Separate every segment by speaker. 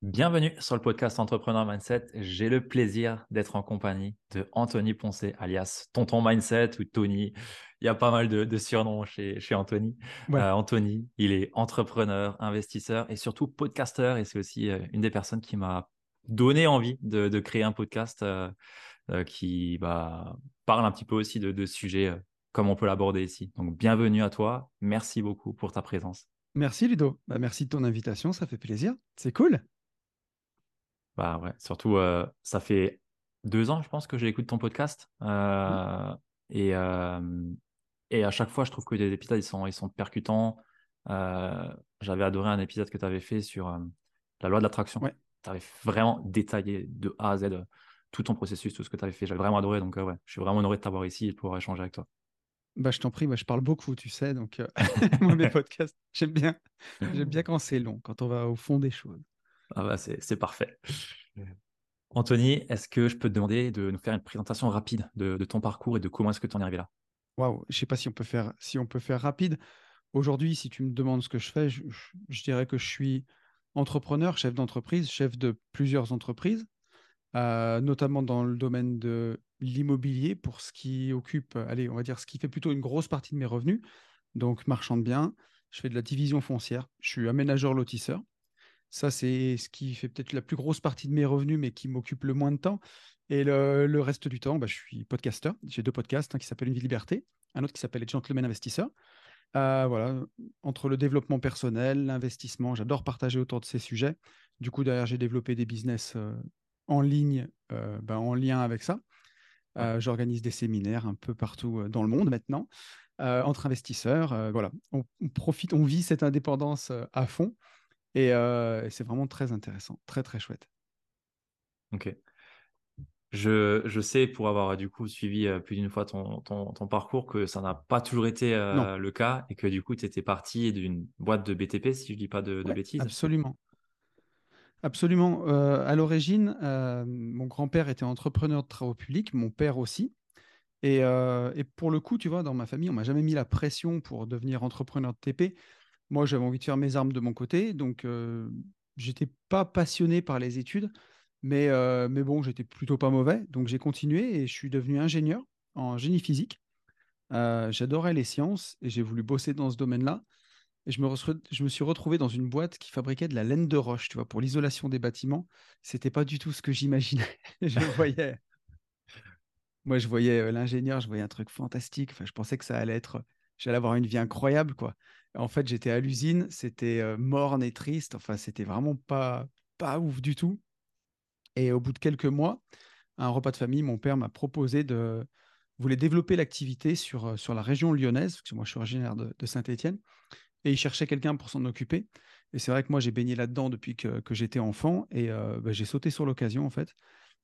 Speaker 1: Bienvenue sur le podcast Entrepreneur Mindset. J'ai le plaisir d'être en compagnie de Anthony Poncé, alias Tonton Mindset ou Tony. Il y a pas mal de, surnoms chez, chez Anthony. Euh, Anthony, il est entrepreneur, investisseur et surtout podcasteur. Et c'est aussi euh, une des personnes qui m'a donné envie de, créer un podcast euh, qui bah, parle un petit peu aussi de, de sujets comme on peut l'aborder ici. Donc, bienvenue à toi. Merci beaucoup pour ta présence.
Speaker 2: Merci Ludo. Bah, merci de ton invitation. Ça fait plaisir. C'est cool.
Speaker 1: Bah ouais, surtout, euh, ça fait deux ans, je pense, que j'écoute ton podcast. Euh, et, euh, et à chaque fois, je trouve que les épisodes, ils sont, ils sont percutants. J'avais adoré un épisode que tu avais fait sur la loi de l'attraction. Tu avais vraiment détaillé de A à Z tout ton processus, tout ce que tu avais fait. J'avais vraiment adoré. Donc, ouais, je suis vraiment honoré de t'avoir ici et de pouvoir échanger avec toi.
Speaker 2: Bah, je t'en prie, je parle beaucoup, tu sais. Donc, moi, mes podcasts, j'aime bien. J'aime bien quand c'est long, quand on va au fond des choses.
Speaker 1: Ah bah c'est parfait. Anthony, est-ce que je peux te demander de nous faire une présentation rapide de, ton parcours et de comment est-ce que tu en es arrivé là?
Speaker 2: Waouh, je ne sais pas si on peut faire, si on peut faire rapide. Aujourd'hui, si tu me demandes ce que je fais, je, dirais que je suis entrepreneur, chef d'entreprise, chef de plusieurs entreprises, euh, notamment dans le domaine de l'immobilier pour ce qui occupe, allez, on va dire ce qui fait plutôt une grosse partie de mes revenus. Donc, marchand de biens, je fais de la division foncière, je suis aménageur lotisseur. Ça, c'est ce qui fait peut-être la plus grosse partie de mes revenus, mais qui m'occupe le moins de temps. Et le, reste du temps, bah, je suis podcasteur. J'ai deux podcasts, un qui s'appelle Une vie liberté, un autre qui s'appelle Les Gentlemen Investisseurs. Euh, voilà, entre le développement personnel, l'investissement, j'adore partager autour de ces sujets. Du coup, derrière, j'ai développé des business euh, en ligne, euh, ben, en lien avec ça. J'organise des séminaires un peu partout dans le monde maintenant, entre investisseurs. voilà, on, profite, on vit cette indépendance à fond. Euh, et, c'est vraiment très intéressant, très très chouette.
Speaker 1: Ok. Je, je, sais, pour avoir du coup suivi euh, plus d'une fois ton, ton, parcours, que ça n'a pas toujours été euh, le cas et que du coup, tu étais parti d'une boîte de BTP, si je ne dis pas de, bêtises.
Speaker 2: Absolument. Absolument. à l'origine, mon grand-père était entrepreneur de travaux publics, mon père aussi. Et, et, pour le coup, tu vois, dans ma famille, on m'a jamais mis la pression pour devenir entrepreneur de TP. Moi, j'avais envie de faire mes armes de mon côté, donc euh, j'étais pas passionné par les études, mais, euh, mais bon, j'étais plutôt pas mauvais, donc j'ai continué et je suis devenu ingénieur en génie physique. Euh, j'adorais les sciences et j'ai voulu bosser dans ce domaine-là. Et je me, je me suis retrouvé dans une boîte qui fabriquait de la laine de roche, tu vois, pour l'isolation des bâtiments. C'était pas du tout ce que j'imaginais. je voyais. Moi, je voyais euh, l'ingénieur, je voyais un truc fantastique. Enfin, je pensais que ça allait être, j'allais avoir une vie incroyable, quoi. En fait, j'étais à l'usine, c'était morne et triste. Enfin, c'était vraiment pas, pas ouf du tout. Et au bout de quelques mois, un repas de famille, mon père m'a proposé de voulait développer l'activité sur, sur la région lyonnaise, parce que moi je suis originaire de, Saint-Étienne, et il cherchait quelqu'un pour s'en occuper. Et c'est vrai que moi j'ai baigné là-dedans depuis que, j'étais enfant, et bah, j'ai sauté sur l'occasion en fait.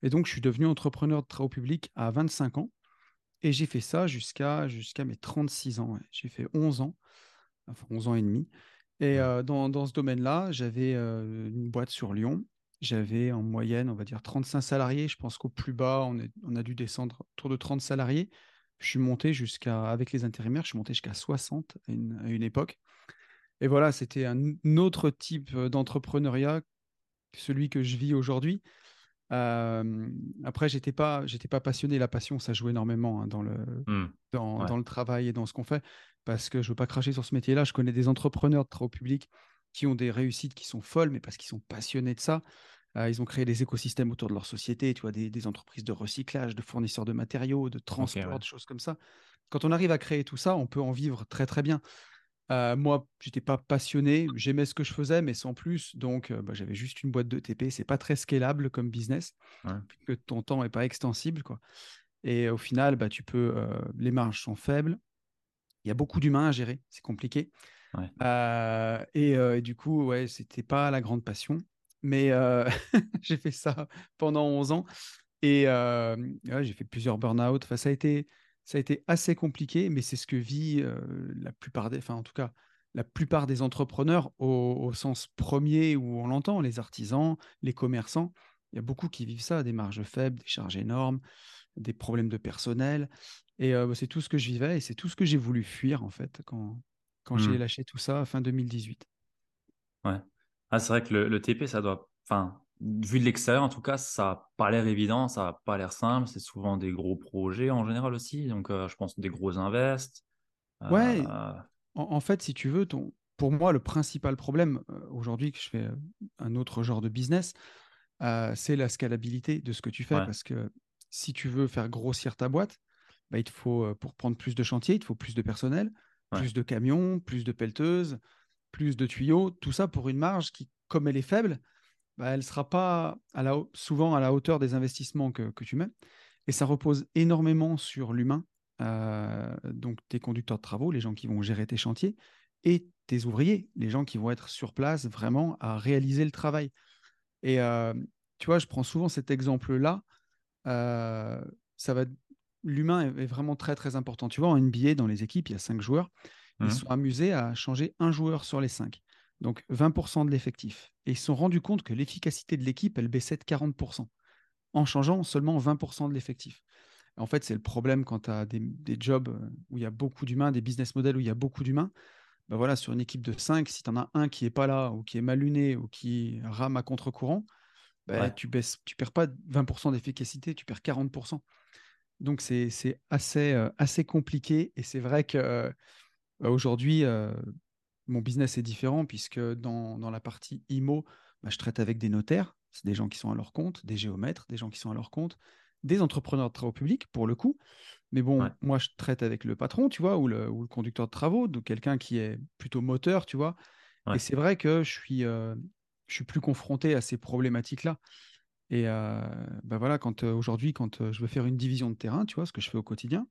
Speaker 2: Et donc je suis devenu entrepreneur de travaux publics à 25 ans, et j'ai fait ça jusqu'à jusqu'à mes 36 ans. J'ai fait 11 ans enfin 11 ans et demi. Et dans, ce domaine-là, j'avais une boîte sur Lyon. J'avais en moyenne, on va dire, 35 salariés. Je pense qu'au plus bas, on, est, on, a dû descendre autour de 30 salariés. Je suis monté jusqu'à, avec les intérimaires, je suis monté jusqu'à 60 à une, époque. Et voilà, c'était un autre type d'entrepreneuriat que celui que je vis aujourd'hui. après, j'étais pas, j'étais pas passionné. La passion, ça joue énormément hein, dans le, mmh. dans, dans, le travail et dans ce qu'on fait parce que je ne veux pas cracher sur ce métier-là. Je connais des entrepreneurs de travaux publics qui ont des réussites qui sont folles, mais parce qu'ils sont passionnés de ça. Euh, ils ont créé des écosystèmes autour de leur société, tu vois, des, entreprises de recyclage, de fournisseurs de matériaux, de transport, de choses comme ça. Quand on arrive à créer tout ça, on peut en vivre très très bien. Euh, moi, j'étais pas passionné, j'aimais ce que je faisais, mais sans plus. Donc, euh, bah, j'avais juste une boîte de TP. C'est pas très scalable comme business, que ton temps est pas extensible, quoi. Et au final, bah, tu peux, les marges sont faibles, il y a beaucoup d'humains à gérer, c'est compliqué. Euh, et, du coup, ouais, c'était pas la grande passion. mais j'ai fait ça pendant 11 ans. Et j'ai fait plusieurs burn-out. Enfin, ça a été, ça a été assez compliqué, mais c'est ce que vit la plupart des, enfin en tout cas la plupart des entrepreneurs au, sens premier où on l'entend, les artisans, les commerçants. Il y a beaucoup qui vivent ça, des marges faibles, des charges énormes, des problèmes de personnel. Et bah, c'est tout ce que je vivais et c'est tout ce que j'ai voulu fuir en fait quand, quand j'ai mmh. lâché tout ça fin 2018.
Speaker 1: Ouais. Ah, c'est vrai que le, le, TP, ça doit. Enfin, vu de l'extérieur, en tout cas, ça n'a pas l'air évident, ça n'a pas l'air simple. C'est souvent des gros projets en général aussi. Donc, euh, je pense des gros invests.
Speaker 2: Ouais. Euh, en, fait, si tu veux, ton, pour moi, le principal problème euh, aujourd'hui que je fais un autre genre de business, c'est la scalabilité de ce que tu fais. Parce que si tu veux faire grossir ta boîte, bah, il te faut, pour prendre plus de chantiers, il te faut plus de personnel, plus de camions, plus de pelleteuses, plus de tuyaux. Tout ça pour une marge qui, comme elle est faible, bah, elle ne sera pas à la, souvent à la hauteur des investissements que, tu mets. Et ça repose énormément sur l'humain, euh, donc tes conducteurs de travaux, les gens qui vont gérer tes chantiers, et tes ouvriers, les gens qui vont être sur place vraiment à réaliser le travail. Et euh, tu vois, je prends souvent cet exemple-là. Euh, ça va, l'humain est, vraiment très très important. Tu vois, en NBA, dans les équipes, il y a cinq joueurs. Ils mmh. sont amusés à changer un joueur sur les cinq donc 20% de l'effectif. Et ils se sont rendus compte que l'efficacité de l'équipe, elle baissait de 40%, en changeant seulement 20% de l'effectif. En fait, c'est le problème quand tu as des, jobs euh, où il y a beaucoup d'humains, des business models où il y a beaucoup d'humains. Ben voilà, sur une équipe de 5, si tu en as un qui n'est pas là, ou qui est mal luné, ou qui rame à contre-courant, ben tu baisses, tu perds pas 20% d'efficacité, tu perds 40%. Donc c'est assez, euh, assez compliqué. Et c'est vrai que euh, aujourd'hui, mon business est différent puisque dans, la partie IMO, bah, je traite avec des notaires, c'est des gens qui sont à leur compte, des géomètres, des gens qui sont à leur compte, des entrepreneurs de travaux publics pour le coup. Mais bon, moi, je traite avec le patron, tu vois, ou le, conducteur de travaux, donc quelqu'un qui est plutôt moteur, tu vois. Et c'est vrai que je suis, euh, je suis plus confronté à ces problématiques-là. Et euh, bah voilà, quand euh, aujourd'hui, quand je veux faire une division de terrain, tu vois, ce que je fais au quotidien,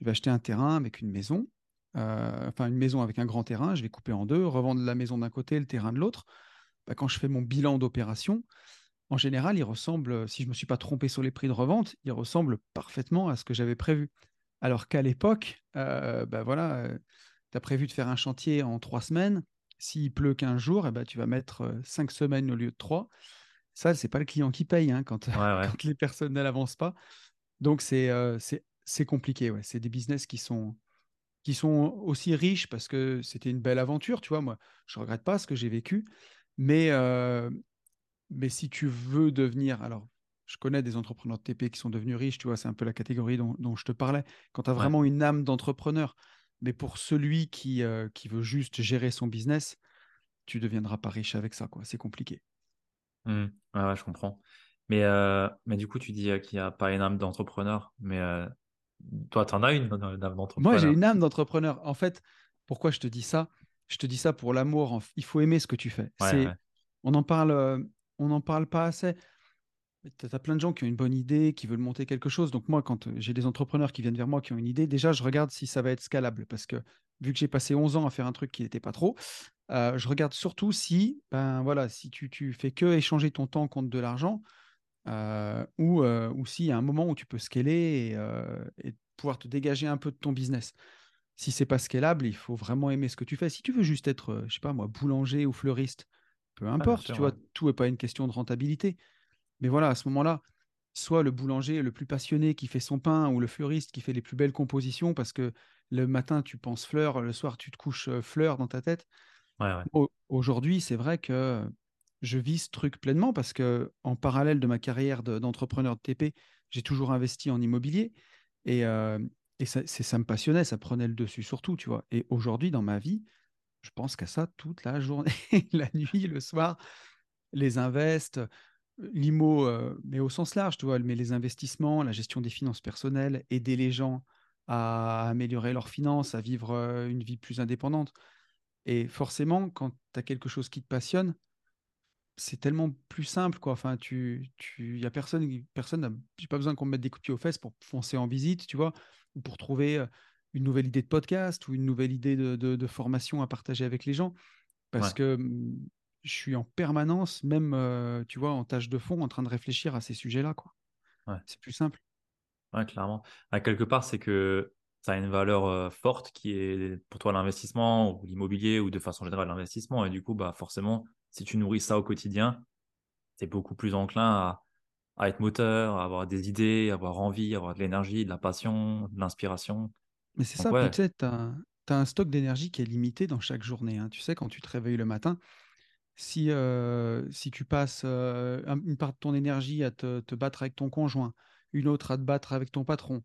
Speaker 2: je vais acheter un terrain avec une maison. Euh, enfin une maison avec un grand terrain, je vais couper en deux, revendre la maison d'un côté, le terrain de l'autre. Bah, quand je fais mon bilan d'opération, en général, il ressemble, si je ne me suis pas trompé sur les prix de revente, il ressemble parfaitement à ce que j'avais prévu. Alors qu'à l'époque, euh, bah voilà, euh, tu as prévu de faire un chantier en trois semaines. S'il pleut 15 jours, eh ben, tu vas mettre cinq semaines au lieu de trois. Ça, c'est pas le client qui paye hein, quand, quand, les personnes n'avancent pas. Donc, c'est c'est compliqué. Ouais. C'est des business qui sont, qui sont aussi riches parce que c'était une belle aventure, tu vois. Moi, je regrette pas ce que j'ai vécu, mais, euh, mais si tu veux devenir, alors, je connais des entrepreneurs de TP qui sont devenus riches, tu vois, c'est un peu la catégorie dont, je te parlais. Quand tu as vraiment une âme d'entrepreneur, mais pour celui qui, euh, qui veut juste gérer son business, tu deviendras pas riche avec ça, quoi. C'est compliqué.
Speaker 1: Mmh. Ouais, je comprends. Mais, euh, mais du coup, tu dis qu'il n'y a pas une âme d'entrepreneur, mais toi, tu en as une, âme d'entrepreneur.
Speaker 2: Moi, j'ai une âme d'entrepreneur. En fait, pourquoi je te dis ça? Je te dis ça pour l'amour. Il faut aimer ce que tu fais. On en parle, euh, on n'en parle pas assez. Tu as plein de gens qui ont une bonne idée, qui veulent monter quelque chose. Donc moi, quand euh, j'ai des entrepreneurs qui viennent vers moi, qui ont une idée, déjà, je regarde si ça va être scalable. Parce que vu que j'ai passé 11 ans à faire un truc qui n'était pas trop, euh, je regarde surtout si, ben voilà, si tu, tu fais que échanger ton temps contre de l'argent, euh, ou, euh, ou s'il y a un moment où tu peux scaler et, pouvoir te dégager un peu de ton business. Si c'est pas scalable, il faut vraiment aimer ce que tu fais. Si tu veux juste être, je sais pas moi, boulanger ou fleuriste, peu ah, importe, tu vois, tout n'est pas une question de rentabilité. Mais voilà, à ce moment-là, soit le boulanger le plus passionné qui fait son pain ou le fleuriste qui fait les plus belles compositions parce que le matin tu penses fleurs, le soir tu te couches fleurs dans ta tête. Aujourd'hui, c'est vrai que je vis ce truc pleinement parce que en parallèle de ma carrière d'entrepreneur de, TP, j'ai toujours investi en immobilier et, euh, ça, me passionnait, ça prenait le dessus surtout, tu vois. Et aujourd'hui, dans ma vie, je pense qu'à ça toute la journée, la nuit, le soir, les invests, l'IMO, euh, mais au sens large, tu vois, mais les investissements, la gestion des finances personnelles, aider les gens à améliorer leurs finances, à vivre euh, une vie plus indépendante. Et forcément, quand tu as quelque chose qui te passionne, c'est tellement plus simple quoi. Enfin, tu, tu, y a personne, personne, j'ai pas besoin qu'on me mette des coups de pied aux fesses pour foncer en visite, tu vois, ou pour trouver une nouvelle idée de podcast ou une nouvelle idée de, de, formation à partager avec les gens, parce que mmh, je suis en permanence, même, euh, tu vois, en tâche de fond, en train de réfléchir à ces sujets-là, quoi.
Speaker 1: Ouais.
Speaker 2: C'est plus simple.
Speaker 1: Ouais, clairement. À quelque part, c'est que ça a une valeur forte qui est pour toi l'investissement ou l'immobilier ou de façon générale l'investissement. Et du coup, bah, forcément, si tu nourris ça au quotidien, tu es beaucoup plus enclin à, à être moteur, à avoir des idées, à avoir envie, à avoir de l'énergie, de la passion, de l'inspiration.
Speaker 2: Mais c'est ça,
Speaker 1: ouais,
Speaker 2: peut-être, tu as, un stock d'énergie qui est limité dans chaque journée. hein. Tu sais, quand tu te réveilles le matin, si, euh, si tu passes euh, un- une part de ton énergie à te, te battre avec ton conjoint, une autre à te battre avec ton patron,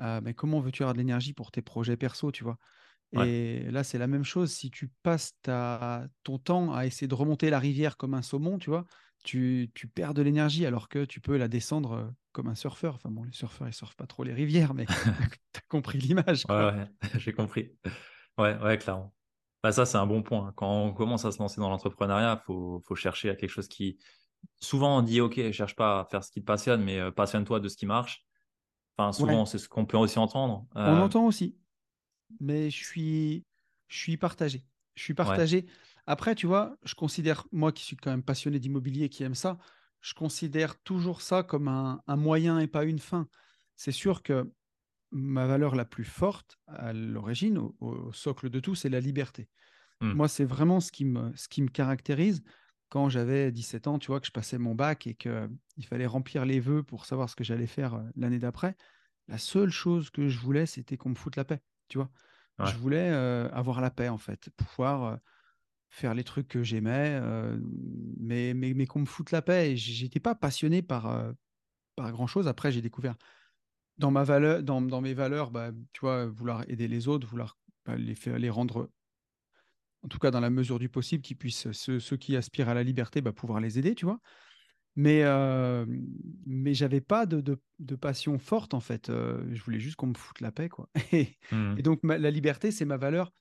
Speaker 2: euh, mais comment veux-tu avoir de l'énergie pour tes projets perso, tu vois?
Speaker 1: ouais,
Speaker 2: Et là, c'est la même chose. Si tu passes ta, ton temps à essayer de remonter la rivière comme un saumon, tu vois, tu, tu perds de l'énergie alors que tu peux la descendre euh, comme un surfeur. Enfin bon, les surfeurs, ils surfent pas trop les rivières, mais tu as compris l'image,
Speaker 1: ouais, j'ai compris. Ouais, ouais, clairement. Bah, ça, c'est un bon point. Quand on commence à se lancer dans l'entrepreneuriat, faut, faut chercher à quelque chose qui, souvent on dit, OK, cherche pas à faire ce qui te passionne, mais euh, passionne-toi de ce qui marche. Enfin,
Speaker 2: Ouais,
Speaker 1: souvent, c'est ce qu'on peut aussi entendre.
Speaker 2: on
Speaker 1: Euh,
Speaker 2: entend aussi, mais je suis, je suis partagé. Je suis
Speaker 1: ouais.
Speaker 2: partagé. Après, tu vois, je considère, moi qui suis quand même passionné d'immobilier, qui aime ça, je considère toujours ça comme un, un moyen et pas une fin. C'est sûr que ma valeur la plus forte à l'origine, au, au socle de tout, c'est la liberté.
Speaker 1: Hmm.
Speaker 2: Moi, c'est vraiment ce qui me, ce qui me caractérise. Quand j'avais 17 ans, tu vois, que je passais mon bac et qu'il fallait remplir les vœux pour savoir ce que j'allais faire euh, l'année d'après, la seule chose que je voulais, c'était qu'on me foute la paix, tu vois.
Speaker 1: Ouais.
Speaker 2: Je voulais euh, avoir la paix, en fait, pouvoir euh, faire les trucs que j'aimais, euh, mais, mais, mais qu'on me foute la paix. J'étais pas passionné par, par grand-chose. Après, j'ai découvert dans, ma valeur, dans, dans mes valeurs, bah, tu vois, vouloir aider les autres, vouloir bah, les, faire, les rendre, en tout cas dans la mesure du possible, qu'ils puissent, ceux, ceux qui aspirent à la liberté, bah, pouvoir les aider, tu vois. Mais, euh, mais j'avais pas de, de, de passion forte, en fait. Euh, je voulais juste qu'on me foute la paix, quoi. Et, et donc, ma- la liberté, c'est ma valeur,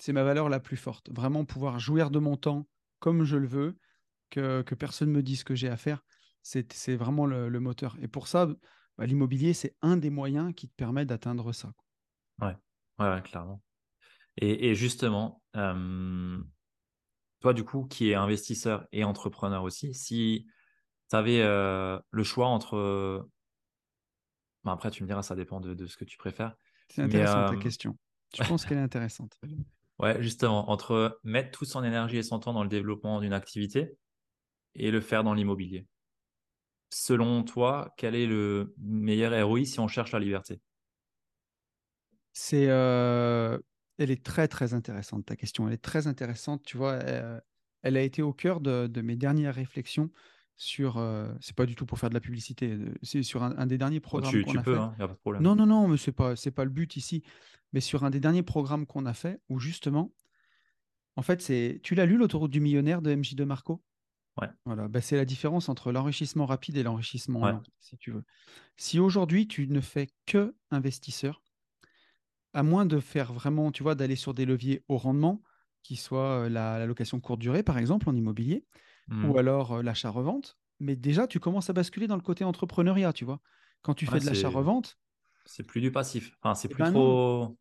Speaker 2: c'est ma valeur la plus forte. Vraiment pouvoir jouir de mon temps comme je le veux, que, que personne me dise ce que j'ai à faire, c'est c'est vraiment le, le moteur. Et pour ça, bah, l'immobilier, c'est un des moyens qui te permet d'atteindre ça. quoi.
Speaker 1: Ouais, ouais, clairement. Et, et justement, euh, toi, du coup, qui est investisseur et entrepreneur aussi, si tu avais euh, le choix entre... bon, après, tu me diras, ça dépend de, de ce que tu préfères.
Speaker 2: C'est
Speaker 1: Mais
Speaker 2: intéressant ta
Speaker 1: euh,
Speaker 2: question. Je pense qu'elle est intéressante.
Speaker 1: ouais, justement, entre mettre toute son énergie et son temps dans le développement d'une activité et le faire dans l'immobilier. Selon toi, quel est le meilleur ROI si on cherche la liberté?
Speaker 2: C'est, euh, elle est très très intéressante ta question. Elle est très intéressante. Tu vois, euh, elle a été au cœur de, de mes dernières réflexions sur. euh, c'est pas du tout pour faire de la publicité. euh, C'est sur un, un des derniers
Speaker 1: Bon,
Speaker 2: programmes
Speaker 1: tu,
Speaker 2: qu'on
Speaker 1: tu
Speaker 2: a
Speaker 1: peux,
Speaker 2: fait.
Speaker 1: hein, y a pas de problème.
Speaker 2: Non, non, non, mais c'est pas c'est pas le but ici. Mais sur un des derniers programmes qu'on a fait, où justement, en fait, c'est. Tu l'as lu, l'autoroute du millionnaire de MJ de Marco?
Speaker 1: Ouais,
Speaker 2: Voilà, bah, c'est la différence entre l'enrichissement rapide et l'enrichissement
Speaker 1: ouais.
Speaker 2: lent, si tu veux. Si aujourd'hui tu ne fais que investisseur à moins de faire vraiment, tu vois, d'aller sur des leviers au rendement, qui soient euh, la, la location courte durée, par exemple, en immobilier, ou
Speaker 1: Mhm.
Speaker 2: alors euh, l'achat-revente. Mais déjà, tu commences à basculer dans le côté entrepreneuriat, tu vois. Quand tu fais
Speaker 1: Ouais,
Speaker 2: de l'achat-revente,
Speaker 1: c'est plus du passif. Enfin, c'est
Speaker 2: eh
Speaker 1: plus
Speaker 2: ben
Speaker 1: trop.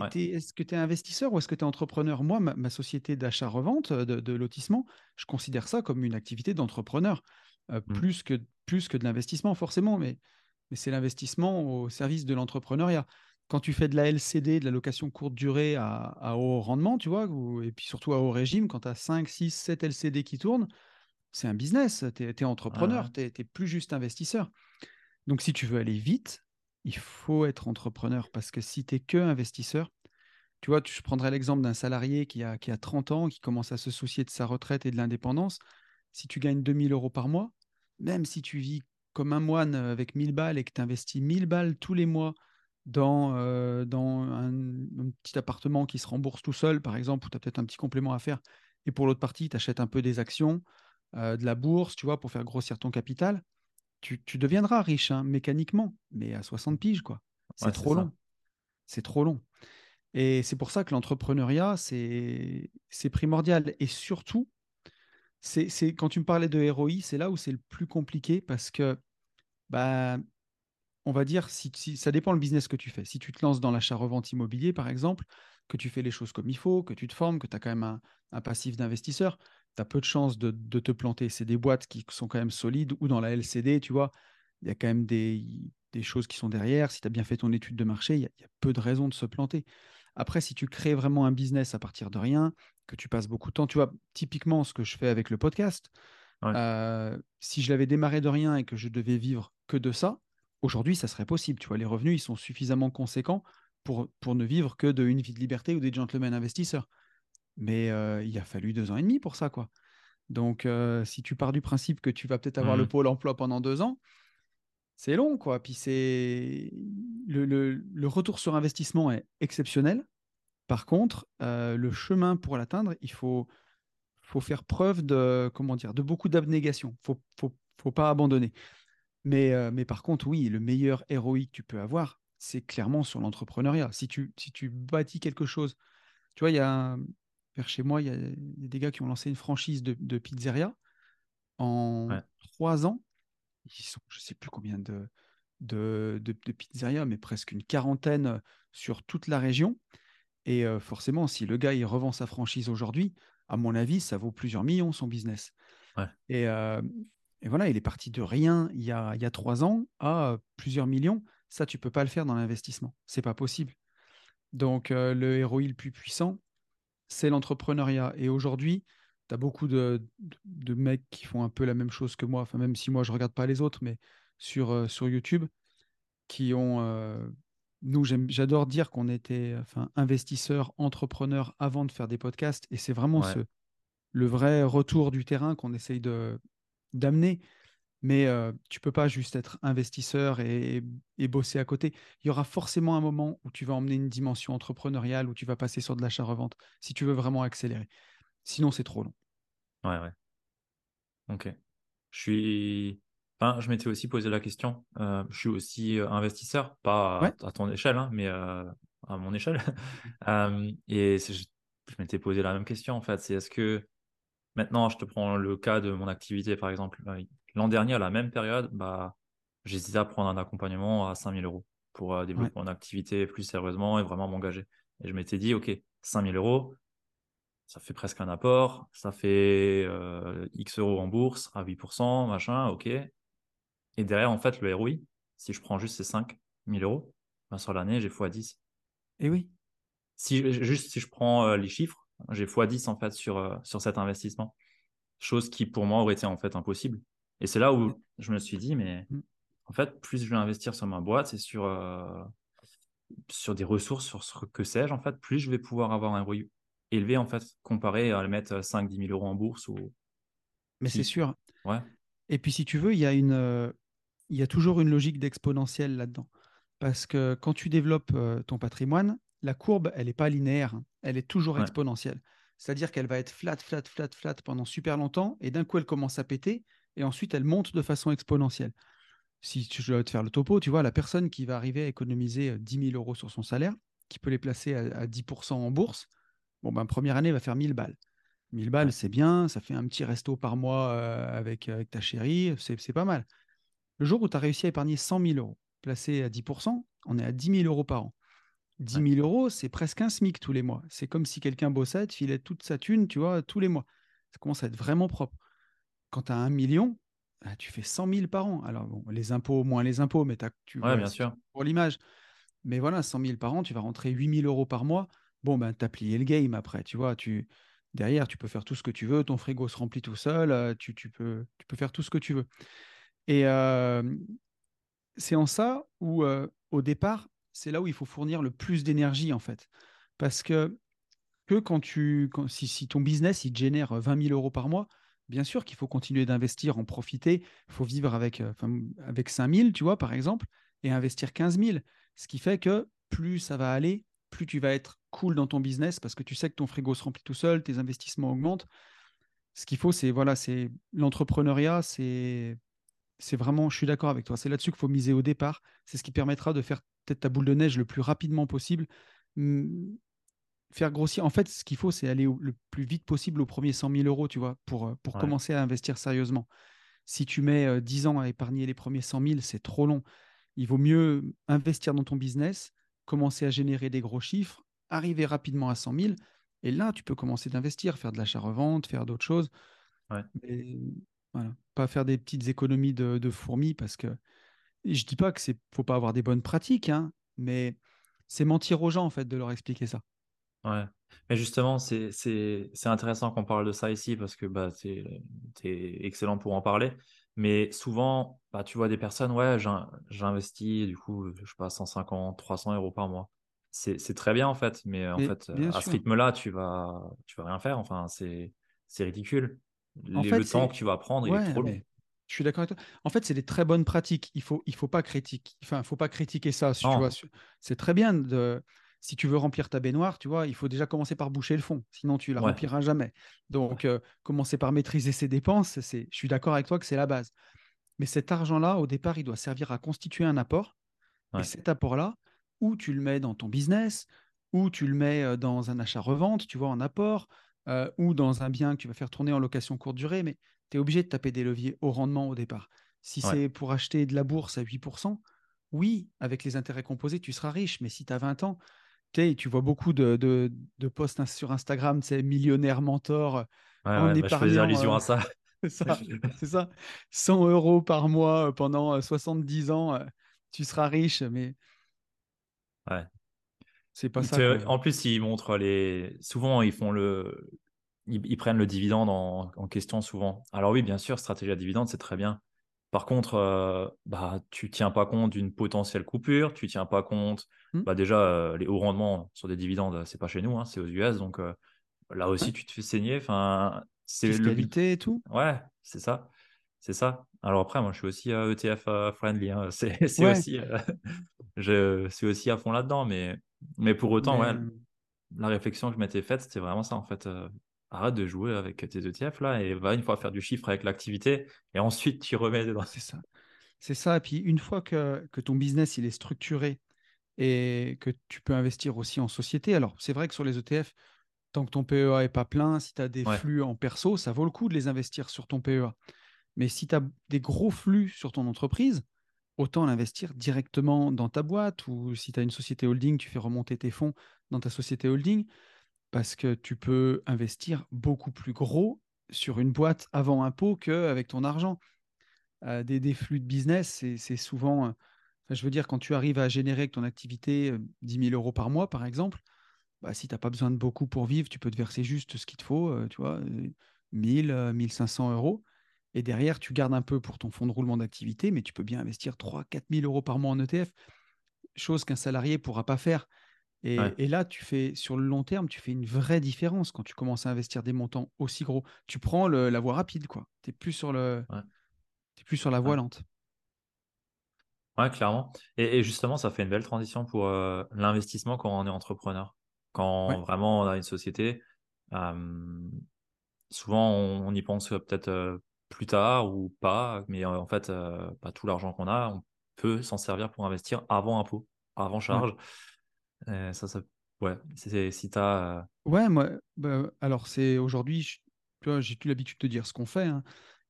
Speaker 1: Ouais.
Speaker 2: est-ce que tu es investisseur ou est-ce que tu es entrepreneur? Moi, ma, ma société d'achat-revente, euh, de, de lotissement, je considère ça comme une activité d'entrepreneur, euh,
Speaker 1: Mhm.
Speaker 2: plus que, plus que de l'investissement, forcément, mais, mais c'est l'investissement au service de l'entrepreneuriat. Quand tu fais de la LCD, de la location courte durée à, à haut rendement, tu vois, ou- et puis surtout à haut régime, quand tu as 5, 6, 7 LCD qui tournent, c'est un business, tu es, entrepreneur, tu n'es plus juste investisseur. Donc si tu veux aller vite, il faut être entrepreneur, parce que si tu es que investisseur, tu vois, je prendrais l'exemple d'un salarié qui a, qui a 30 ans, qui commence à se soucier de sa retraite et de l'indépendance. Si tu gagnes 2000 euros par mois, même si tu vis comme un moine avec 1000 balles et que tu investis 1000 balles tous les mois dans, euh, dans un, un petit appartement qui se rembourse tout seul, par exemple, où tu as peut-être un petit complément à faire, et pour l'autre partie, tu achètes un peu des actions, euh, de la bourse, tu vois, pour faire grossir ton capital, tu, tu deviendras riche, hein, mécaniquement, mais à 60 piges, quoi. C'est
Speaker 1: Ouais,
Speaker 2: trop long. C'est trop long. Et c'est pour ça que l'entrepreneuriat, c'est primordial. Et surtout, c'est c'est- quand tu me parlais de ROI, c'est là où c'est le plus compliqué parce que, bah, on va dire, si, si- ça dépend le business que tu fais. Si tu te lances dans l'achat-revente immobilier, par exemple, que tu fais les choses comme il faut, que tu te formes, que tu as quand même un, un passif d'investisseur, tu as peu de chances de, te planter. C'est des boîtes qui sont quand même solides ou dans la LCD, tu vois, il y a quand même des, choses qui sont derrière. Si tu as bien fait ton étude de marché, il y, a peu de raisons de se planter. Après, si tu crées vraiment un business à partir de rien, que tu passes beaucoup de temps, tu vois, typiquement ce que je fais avec le podcast, euh, si je l'avais démarré de rien et que je devais vivre que de ça, aujourd'hui, ça serait possible. Tu vois, les revenus, ils sont suffisamment conséquents pour, pour ne vivre que d'une vie de liberté ou des gentlemen investisseurs. Mais euh, il a fallu deux ans et demi pour ça, quoi. Donc, euh, si tu pars du principe que tu vas peut-être avoir le mmh. pôle emploi pendant deux ans, c'est long, quoi. Puis c'est le, le, retour sur investissement est exceptionnel. Par contre, euh, le chemin pour l'atteindre, il faut, faut faire preuve de comment dire, de beaucoup d'abnégation. Faut, faut, faut pas abandonner. Mais, mais par contre, oui, le meilleur ROI que tu peux avoir, c'est clairement sur l'entrepreneuriat. Si tu, si tu bâtis quelque chose, tu vois, il y a vers chez moi, il y, a des gars qui ont lancé une franchise de, pizzeria en trois ans. Ils sont, je ne sais plus combien de, de, de, pizzerias, mais presque une quarantaine sur toute la région. Et euh, forcément, si le gars il revend sa franchise aujourd'hui, à mon avis, ça vaut plusieurs millions son business. Et, euh, et, voilà, il est parti de rien il y a, il y a trois ans à plusieurs millions. Ça, tu peux pas le faire dans l'investissement. C'est pas possible. Donc, euh, le héros le plus puissant, c'est l'entrepreneuriat. Et aujourd'hui, tu as beaucoup de, mecs qui font un peu la même chose que moi, enfin, même si moi, je regarde pas les autres, mais sur, euh, sur YouTube, qui ont. Euh, nous, j'adore dire qu'on était enfin, investisseurs, entrepreneurs avant de faire des podcasts. Et c'est vraiment ce, le vrai retour du terrain qu'on essaye d'amener mais euh, tu peux pas juste être investisseur et, bosser à côté. Il y aura forcément un moment où tu vas emmener une dimension entrepreneuriale, où tu vas passer sur de l'achat-revente, si tu veux vraiment accélérer. Sinon, c'est trop long.
Speaker 1: Ouais, ouais. Ok. Je suis. Enfin, je m'étais aussi posé la question. Euh, je suis aussi euh, investisseur, pas à, ton échelle, hein, mais euh, à mon échelle. et je, je m'étais posé la même question, en fait. C'est est-ce que maintenant, je te prends le cas de mon activité, par exemple L'an dernier, à la même période, bah, j'hésitais à prendre un accompagnement à 5000 euros pour euh, développer mon activité plus sérieusement et vraiment m'engager. Et je m'étais dit, OK, 5000 euros, ça fait presque un apport, ça fait euh, X euros en bourse à 8%, machin, OK. Et derrière, en fait, le ROI, si je prends juste ces 5000 euros, ben, sur l'année, j'ai x10.
Speaker 2: Et oui.
Speaker 1: Si, juste si je prends euh, les chiffres, j'ai x10 en fait sur, sur cet investissement. Chose qui pour moi aurait été en fait impossible. Et c'est là où je me suis dit, mais mm. en fait, plus je vais investir sur ma boîte et sur, euh, sur des ressources, sur ce que sais-je, en fait, plus je vais pouvoir avoir un ROI élevé, en fait, comparé à le mettre 5-10 000 euros en bourse. Ou...
Speaker 2: Mais c'est sûr.
Speaker 1: Ouais.
Speaker 2: Et puis, si tu veux, il y a, une, euh, il y a toujours une logique d'exponentielle là-dedans. Parce que quand tu développes euh, ton patrimoine, la courbe, elle n'est pas linéaire, hein. elle est toujours exponentielle. C'est-à-dire qu'elle va être flat, flat, flat, flat pendant super longtemps, et d'un coup, elle commence à péter, et ensuite elle monte de façon exponentielle. Si je dois te faire le topo, tu vois, la personne qui va arriver à économiser 10 euh, 000 euros sur son salaire, qui peut les placer à, 10% en bourse, bon, ben, première année, va faire 1000 balles. 1000 balles, c'est bien, ça fait un petit resto par mois euh, avec, avec ta chérie, c'est pas mal. Le jour où tu as réussi à épargner 100 000 euros, placé à 10%, on est à 10 000 euros par an. 10 000 euros, c'est presque un SMIC tous les mois. C'est comme si quelqu'un bossait, te filait toute sa thune, tu vois, tous les mois. Ça commence à être vraiment propre quand tu as un million, bah, tu fais 100 000 par an. Alors, bon, les impôts, moins les impôts, mais tu
Speaker 1: vois, bien sûr.
Speaker 2: pour l'image. Mais voilà, 100 000 par an, tu vas rentrer 8 000 euros par mois. Bon, ben, tu as plié le game après, tu vois. Tu, derrière, tu peux faire tout ce que tu veux. Ton frigo se remplit tout seul. Euh, tu, peux, tu peux faire tout ce que tu veux. Et euh, c'est en ça où, euh, au départ, c'est là où il faut fournir le plus d'énergie, en fait. Parce que, que quand tu, si, ton business, il génère 20 000 euros par mois, bien sûr qu'il faut continuer d'investir, en profiter. Il faut vivre avec, euh, avec 5 000, tu vois, par exemple, et investir 15 000. Ce qui fait que plus ça va aller, plus tu vas être cool dans ton business parce que tu sais que ton frigo se remplit tout seul, tes investissements augmentent. Ce qu'il faut, c'est voilà, c'est l'entrepreneuriat, c'est c'est vraiment, je suis d'accord avec toi, c'est là-dessus qu'il faut miser au départ. C'est ce qui permettra de faire peut-être ta boule de neige le plus rapidement possible, faire grossir. En fait, ce qu'il faut, c'est aller le plus vite possible aux premiers 100 000 euros, tu vois, pour, euh, pour commencer à investir sérieusement. Si tu mets 10 euh, ans à épargner les premiers 100 000, c'est trop long. Il vaut mieux investir dans ton business, commencer à générer des gros chiffres, arriver rapidement à 100 000, Et là, tu peux commencer d'investir, faire de l'achat-revente, faire d'autres choses.
Speaker 1: Ouais.
Speaker 2: Mais voilà, pas faire des petites économies de, de fourmis parce que je dis pas que c'est faut pas avoir des bonnes pratiques, hein, mais c'est mentir aux gens en fait de leur expliquer ça.
Speaker 1: Ouais. Mais justement, c'est intéressant qu'on parle de ça ici parce que bah, tu es, excellent pour en parler. Mais souvent, bah, tu vois des personnes, ouais, j'investis du coup, je sais pas, 150, 300 euros par mois. C'est très bien en fait, mais en fait, à ce rythme-là, tu vas, tu vas rien faire. Enfin, c'est ridicule.
Speaker 2: En fait,
Speaker 1: le temps que tu vas prendre, il est trop long.
Speaker 2: Je suis d'accord avec toi. En fait, c'est des très bonnes pratiques. Il faut, il faut pas critiquer. Enfin, faut pas critiquer ça. vois, c'est très bien de. Si tu veux remplir ta baignoire, tu vois, il faut déjà commencer par boucher le fond. Sinon, tu la rempliras jamais. Donc, euh, commencer par maîtriser ses dépenses, c'est. Je suis d'accord avec toi que c'est la base. Mais cet argent-là, au départ, il doit servir à constituer un apport. Et cet apport-là, ou tu le mets dans ton business, ou tu le mets euh, dans un achat-revente, tu vois, en apport, euh, ou dans un bien que tu vas faire tourner en location courte durée, mais tu es obligé de taper des leviers au rendement au départ. Si c'est pour acheter de la bourse à 8%, oui, avec les intérêts composés, tu seras riche, mais si tu as 20 ans, tu vois beaucoup de, de, posts sur Instagram, c'est millionnaire mentor.
Speaker 1: Ouais, en bah, je faisais allusion à ça.
Speaker 2: c'est ça, c'est ça. 100 euros par mois euh, pendant 70 ans, tu seras riche, mais.
Speaker 1: Ouais.
Speaker 2: C'est pas ça.
Speaker 1: En plus, ils montrent les. Souvent, ils font le. Ils, prennent le dividende en, question souvent. Alors oui, bien sûr, stratégie à dividende, c'est très bien. Par contre, euh, bah, tu tiens pas compte d'une potentielle coupure, tu tiens pas compte. Hmm. Bah, déjà, euh, les hauts rendements sur des dividendes, c'est pas chez nous, hein, c'est aux US, donc euh, là aussi, tu te fais saigner. Enfin,
Speaker 2: c'est le et tout.
Speaker 1: Ouais, c'est ça, c'est ça. Alors après, moi, je suis aussi ETF e friendly. Hein. C'est aussi, je suis aussi à fond là-dedans, mais mais pour autant, ouais, la réflexion que je m'étais faite, c'était vraiment ça en fait. Euh, arrête de jouer avec tes ETF là et va une fois faire du chiffre avec l'activité et ensuite tu remets dedans.
Speaker 2: C'est ça. C'est ça. Et puis une fois que, que, ton business il est structuré et que tu peux investir aussi en société, alors c'est vrai que sur les ETF, tant que ton PEA est pas plein, si tu as des flux en perso, ça vaut le coup de les investir sur ton PEA. Mais si tu as des gros flux sur ton entreprise, autant l'investir directement dans ta boîte ou si tu as une société holding, tu fais remonter tes fonds dans ta société holding? Parce que tu peux investir beaucoup plus gros sur une boîte avant impôt qu'avec ton argent. Euh, des, flux de business, c'est souvent, euh, je veux dire, quand tu arrives à générer avec ton activité 10 euh, 000 euros par mois, par exemple, bah, si tu n'as pas besoin de beaucoup pour vivre, tu peux te verser juste ce qu'il te faut, tu vois, 1000, 1500 euros. Et derrière, tu gardes un peu pour ton fonds de roulement d'activité, mais tu peux bien investir 3 4 000 euros par mois en ETF, chose qu'un salarié ne pourra pas faire. Et, là, tu fais sur le long terme, tu fais une vraie différence quand tu commences à investir des montants aussi gros. Tu prends la voie rapide, quoi. Tu n'es plus, sur le... plus sur la voie lente.
Speaker 1: Ouais, clairement. Et, justement, ça fait une belle transition pour euh, l'investissement quand on est entrepreneur. Quand vraiment on a une société, euh, souvent on, y pense peut-être euh, plus tard ou pas, mais en fait, pas tout l'argent qu'on a, on peut s'en servir pour investir avant impôt, avant charge. ça, ça, ouais, c'est si tu as.
Speaker 2: Ouais, moi, bah, alors c'est aujourd'hui, j'ai plus l'habitude de dire ce qu'on fait, hein,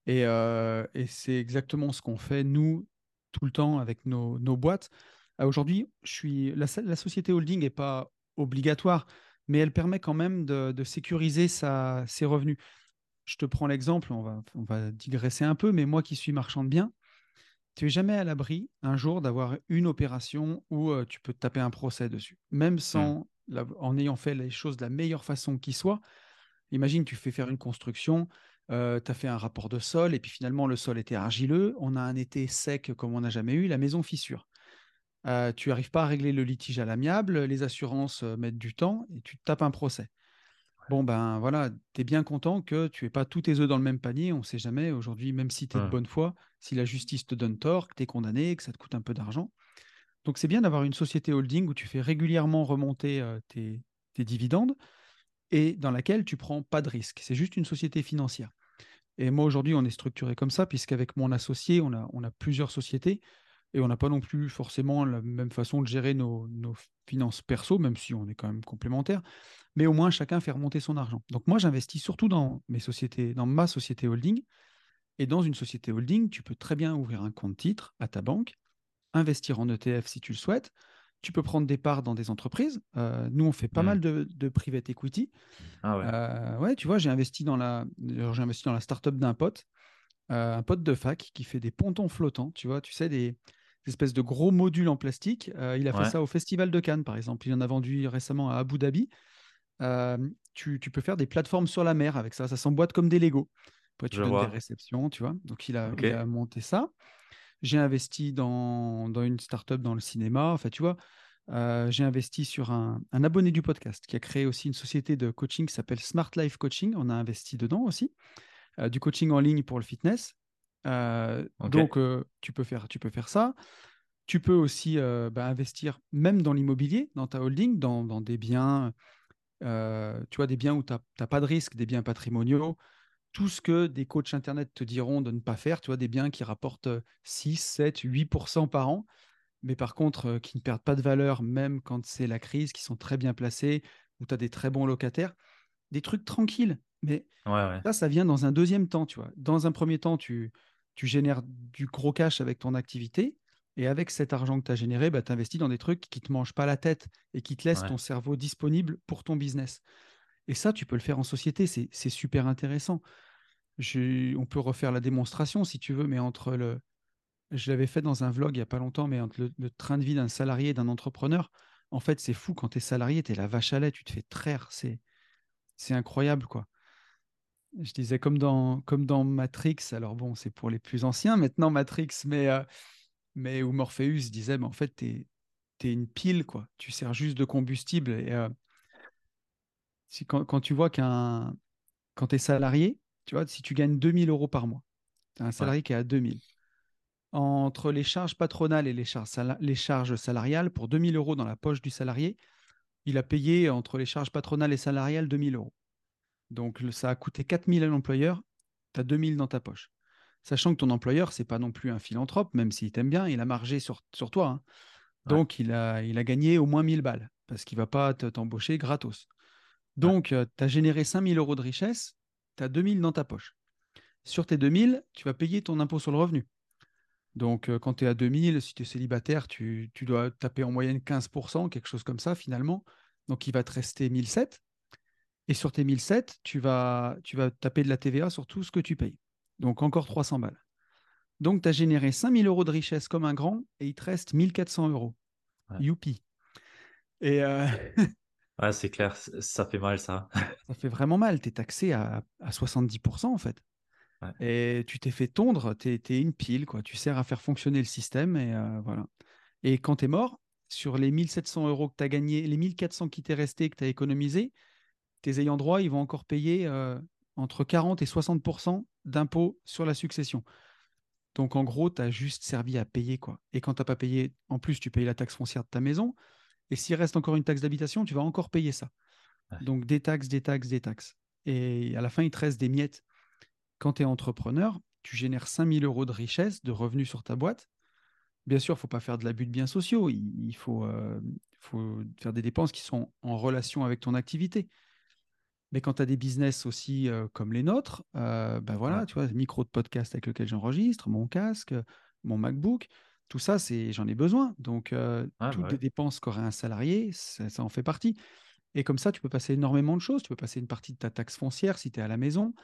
Speaker 2: et, et c'est exactement ce qu'on fait, nous, tout le temps avec nos, nos boîtes. Aujourd'hui, je suis la, la société holding n'est pas obligatoire, mais elle permet quand même de, de sécuriser sa, ses revenus je te prends l'exemple, on va, on va digresser un peu, mais moi qui suis marchand de biens, tu es jamais à l'abri un jour d'avoir une opération où euh, tu peux te taper un procès dessus, même sans, mmh. en ayant fait les choses de la meilleure façon qui soit. Imagine, tu fais faire une construction, euh, tu as fait un rapport de sol, et puis finalement le sol était argileux, on a un été sec comme on n'a jamais eu, la maison fissure. Euh, tu n'arrives pas à régler le litige à l'amiable, les assurances mettent du temps, et tu te tapes un procès. Bon, ben voilà, tu es bien content que tu n'aies pas tous tes œufs dans le même panier. On ne sait jamais aujourd'hui, même si tu es de bonne foi, si la justice te donne tort, que tu es condamné, que ça te coûte un peu d'argent. Donc c'est bien d'avoir une société holding où tu fais régulièrement remonter euh, tes, dividendes et dans laquelle tu prends pas de risque. C'est juste une société financière. Et moi aujourd'hui, on est structuré comme ça, puisqu'avec mon associé, on a, on a plusieurs sociétés et on n'a pas non plus forcément la même façon de gérer nos, nos finances perso, même si on est quand même complémentaires mais au moins chacun fait remonter son argent. Donc moi, j'investis surtout dans mes sociétés, dans ma société holding. Et dans une société holding, tu peux très bien ouvrir un compte titre à ta banque, investir en ETF si tu le souhaites. tu peux prendre des parts dans des entreprises. Euh, nous, on fait pas
Speaker 1: Mm.
Speaker 2: mal de, de private equity.
Speaker 1: Ah ouais.
Speaker 2: Euh, ouais, tu vois, j'ai investi dans la, j'ai investi dans la startup d'un pote, euh, un pote de fac qui fait des pontons flottants. Tu vois, tu sais, des espèces de gros modules en plastique. Euh, il a fait ça au Festival de Cannes, par exemple. Il en a vendu récemment à Abu Dhabi. Euh, tu, tu peux faire des plateformes sur la mer avec ça. Ça s'emboîte comme des Lego. Après, tu
Speaker 1: Je
Speaker 2: donnes
Speaker 1: vois.
Speaker 2: des réceptions, tu vois. Donc, il a,
Speaker 1: Ok.
Speaker 2: il a monté ça. J'ai investi dans, dans une startup dans le cinéma. Enfin, tu vois, euh, j'ai investi sur un, un abonné du podcast qui a créé aussi une société de coaching qui s'appelle Smart Life Coaching. On a investi dedans aussi. Euh, du coaching en ligne pour le fitness. Euh. Donc, euh, tu, peux faire, tu peux faire ça. Tu peux aussi euh, bah, investir même dans l'immobilier, dans ta holding, dans, dans des biens, tu vois, des biens où tu n'as pas de risque, des biens patrimoniaux, tout ce que des coachs Internet te diront de ne pas faire, tu vois, des biens qui rapportent euh, 6, 7, 8% par an, mais par contre, qui ne perdent pas de valeur même quand c'est la crise, qui sont très bien placés, où tu as des très bons locataires, des trucs tranquilles. Mais
Speaker 1: Ouais,
Speaker 2: ça vient dans un deuxième temps, tu vois. Dans un premier temps, tu, tu génères du gros cash avec ton activité. Et avec cet argent que tu as généré, bah, tu investis dans des trucs qui ne te mangent pas la tête et qui te laissent
Speaker 1: Ouais.
Speaker 2: ton cerveau disponible pour ton business. Et ça, tu peux le faire en société. C'est super intéressant. Je- on peut refaire la démonstration si tu veux, mais entre le. Je l'avais fait dans un vlog il n'y a pas longtemps, mais entre le, le train de vie d'un salarié et d'un entrepreneur, en fait, c'est fou. Quand tu es salarié, tu es la vache à lait, tu te fais traire. C'est incroyable, quoi. Je disais comme dans, comme dans Matrix, alors bon, c'est pour les plus anciens maintenant Matrix, mais, euh, mais où Morpheus disait, mais en fait, tu es, une pile, quoi. Tu sers juste de combustible. Et euh, si, quand, quand tu vois qu'un. Quand tu es salarié, tu vois, si tu gagnes 2000 euros par mois, tu as un salarié qui est à 2000. Entre les charges patronales et les charges, les charges salariales, pour 2000 euros dans la poche du salarié, il a payé entre les charges patronales et salariales 2000 euros. Donc, ça a coûté 4000 à l'employeur, tu as 2000 dans ta poche. Sachant que ton employeur, c'est pas non plus un philanthrope, même s'il t'aime bien, il a margé sur, sur toi. hein.
Speaker 1: Ouais.
Speaker 2: Donc, il, a, il a gagné au moins 1000 balles, parce qu'il va pas te- t'embaucher gratos. Donc, tu as généré 5000 euros de richesse, tu as 2000 dans ta poche. Sur tes 2000, tu vas payer ton impôt sur le revenu. Donc, euh, quand tu es à 2000, si tu es célibataire, tu, tu dois taper en moyenne 15%, quelque chose comme ça, finalement. Donc, il va te rester 1007. Et sur tes 1007, tu vas, tu vas taper de la TVA sur tout ce que tu payes. Donc, encore 300 balles. Donc, tu as généré 5000 euros de richesse comme un grand et il te reste 1400 euros.
Speaker 1: Ouais.
Speaker 2: Youpi. Et euh,
Speaker 1: Ouais, c'est clair, ça fait mal ça.
Speaker 2: ça fait vraiment mal. Tu es taxé à, à 70% en fait.
Speaker 1: Ouais.
Speaker 2: Et tu t'es fait tondre, tu es, une pile, quoi. Tu sers à faire fonctionner le système et euh, voilà. Et quand tu es mort, sur les 1700 euros que tu as gagnés, les 1400 qui t'est resté, que tu as économisé, tes ayants droit, ils vont encore payer euh, entre 40 et 60% d'impôts sur la succession. Donc en gros, tu as juste servi à payer. quoi. Et quand tu n'as pas payé, en plus, tu payes la taxe foncière de ta maison. Et s'il reste encore une taxe d'habitation, tu vas encore payer ça.
Speaker 1: Ouais.
Speaker 2: Donc des taxes, des taxes, des taxes. Et à la fin, il te reste des miettes. Quand tu es entrepreneur, tu génères 5000 euros de richesse, de revenus sur ta boîte. Bien sûr, il ne faut pas faire de l'abus de biens sociaux. Il, il faut, euh, faut faire des dépenses qui sont en relation avec ton activité. Mais quand tu as des business aussi euh, comme les nôtres, euh, ben voilà,
Speaker 1: Ouais.
Speaker 2: tu vois, le micro de podcast avec lequel j'enregistre, mon casque, mon MacBook, tout ça, c'est j'en ai besoin. Donc, euh,
Speaker 1: Ouais,
Speaker 2: toutes
Speaker 1: bah
Speaker 2: les dépenses qu'aurait un salarié, ça, ça en fait partie. Et comme ça, tu peux passer énormément de choses. Tu peux passer une partie de ta taxe foncière si tu es à la maison.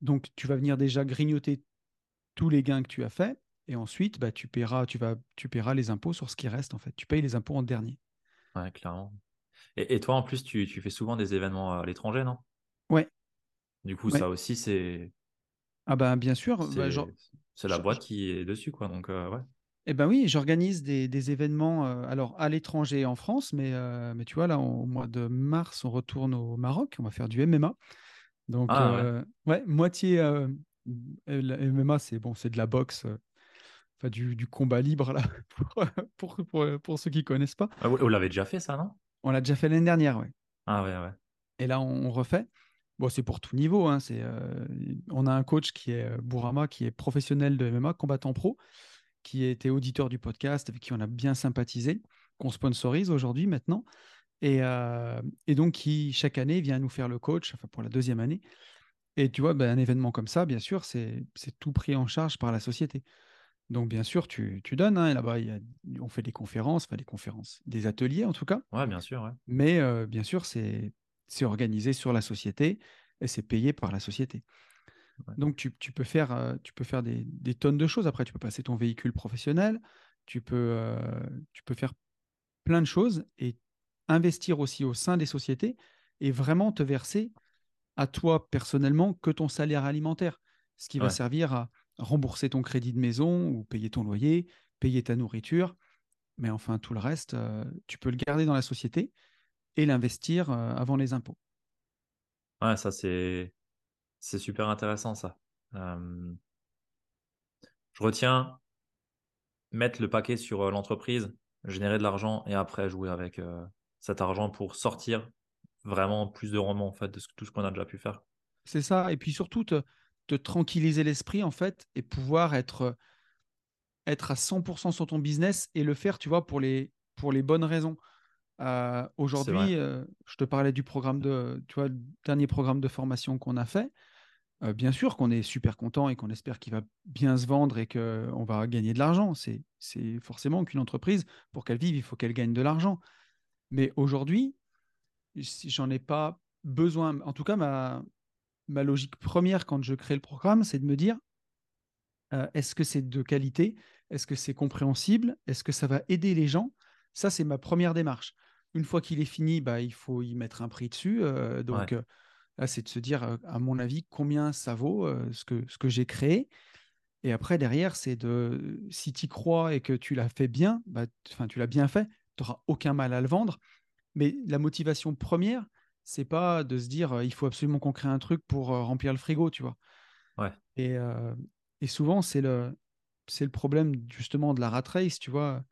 Speaker 2: Donc, tu vas venir déjà grignoter tous les gains que tu as faits. Et ensuite, bah, tu, paieras, tu, vas, tu paieras les impôts sur ce qui reste, en fait. Tu payes les impôts en dernier.
Speaker 1: Ouais, clairement. Et, et toi, en plus, tu, tu fais souvent des événements à l'étranger, non?
Speaker 2: Ouais,
Speaker 1: Du coup,
Speaker 2: ouais.
Speaker 1: ça aussi, c'est
Speaker 2: Ah ben, bien sûr. bah,
Speaker 1: c'est
Speaker 2: genre,
Speaker 1: la boîte qui est dessus, quoi. Donc, euh, ouais.
Speaker 2: Eh ben oui, j'organise des, des événements euh, alors à l'étranger en France, mais, euh, mais tu vois, là, au mois de mars, on retourne au Maroc, on va faire du MMA. Donc,
Speaker 1: Ah ouais.
Speaker 2: euh, ouais, moitié euh, la MMA, c'est bon, c'est de la boxe, enfin du, du combat libre, là, pour, pour, pour, pour ceux qui connaissent pas.
Speaker 1: Ah, vous l'avez déjà fait, ça, non?
Speaker 2: On l'a déjà fait l'année dernière, ouais.
Speaker 1: Ah ouais, ouais.
Speaker 2: Et là, on, on refait. Bon, c'est pour tout niveau. hein, c'est, euh, on a un coach qui est euh, Bourama, qui est professionnel de MMA, combattant pro, qui était auditeur du podcast, avec qui on a bien sympathisé, qu'on sponsorise aujourd'hui maintenant. Et, euh, et donc, qui, chaque année, vient nous faire le coach, enfin pour la deuxième année. Et tu vois, ben, un événement comme ça, bien sûr, c'est c'est tout pris en charge par la société. Donc, bien sûr, tu, tu donnes. hein, là-bas, on fait des conférences, enfin des conférences, des ateliers en tout cas.
Speaker 1: Ouais, bien sûr, ouais.
Speaker 2: Mais euh, bien sûr, c'est organisé sur la société et c'est payé par la société.
Speaker 1: Ouais.
Speaker 2: Donc, tu, tu peux faire, euh, tu peux faire des, des tonnes de choses. Après, tu peux passer ton véhicule professionnel, tu peux, euh, tu peux faire plein de choses et investir aussi au sein des sociétés et vraiment te verser à toi personnellement que ton salaire alimentaire, ce qui va servir à rembourser ton crédit de maison ou payer ton loyer, payer ta nourriture. Mais enfin, tout le reste, euh, tu peux le garder dans la société et l'investir euh, avant les impôts.
Speaker 1: Ouais, ça c'est c'est super intéressant ça. Euh, je retiens mettre le paquet sur l'entreprise, générer de l'argent et après jouer avec cet argent pour sortir vraiment plus de rendement en fait de ce- tout ce qu'on a déjà pu faire.
Speaker 2: C'est ça. Et puis surtout, te, te tranquilliser l'esprit, en fait, et pouvoir être, être à 100% sur ton business et le faire, tu vois, pour les, pour les bonnes raisons. Euh. Aujourd'hui, euh, je te parlais du programme de, tu vois, le dernier programme de formation qu'on a fait. Euh, bien sûr qu'on est super content et qu'on espère qu'il va bien se vendre et qu'on va gagner de l'argent. C'est, c'est forcément qu'une entreprise, pour qu'elle vive, il faut qu'elle gagne de l'argent. Mais aujourd'hui, si j'en ai pas besoin. En tout cas, ma, ma logique première quand je crée le programme, c'est de me dire euh, est-ce que c'est de qualité? Est-ce que c'est compréhensible? Est-ce que ça va aider les gens? Ça, c'est ma première démarche. Une fois qu'il est fini, bah, il faut y mettre un prix dessus. euh, donc
Speaker 1: Ouais.
Speaker 2: euh, là, c'est de se dire, à mon avis, combien ça vaut ce que, ce que j'ai créé. Et après, derrière, c'est de si tu crois et que tu l'as fait bien, bah, tu l'as bien fait, tu n'auras aucun mal à le vendre. Mais la motivation première, c'est pas de se dire il faut absolument qu'on crée un truc pour remplir le frigo, tu vois?
Speaker 1: Ouais.
Speaker 2: Et, euh, et souvent, c'est le, c'est le problème justement de la rat race, tu vois,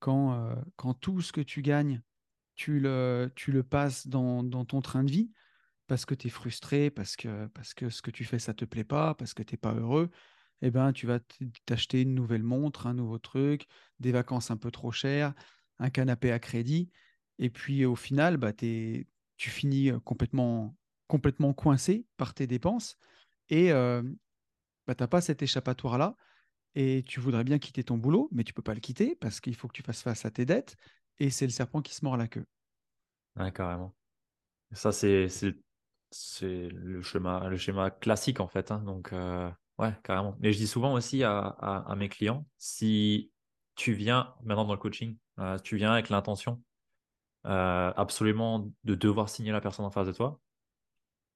Speaker 2: quand, euh, quand tout ce que tu gagnes, tu le, tu le passes dans, dans ton train de vie parce que tu es frustré, parce que, parce que ce que tu fais, ça te plaît pas, parce que tu n'es pas heureux, eh ben, tu vas t'acheter une nouvelle montre, un nouveau truc, des vacances un peu trop chères, un canapé à crédit. Et puis au final, bah, t'es- tu finis euh, complètement, complètement coincé par tes dépenses et euh, bah, tu n'as pas cet échappatoire-là et tu voudrais bien quitter ton boulot, mais tu peux pas le quitter parce qu'il faut que tu fasses face à tes dettes et c'est le serpent qui se mord la queue.
Speaker 1: Ouais, carrément. Ça, c'est le schéma, le schéma classique en fait. hein. Donc, euh, ouais, carrément. Mais je dis souvent aussi à, mes clients, si tu viens maintenant dans le coaching, tu viens avec l'intention euh, absolument de devoir signer la personne en face de toi,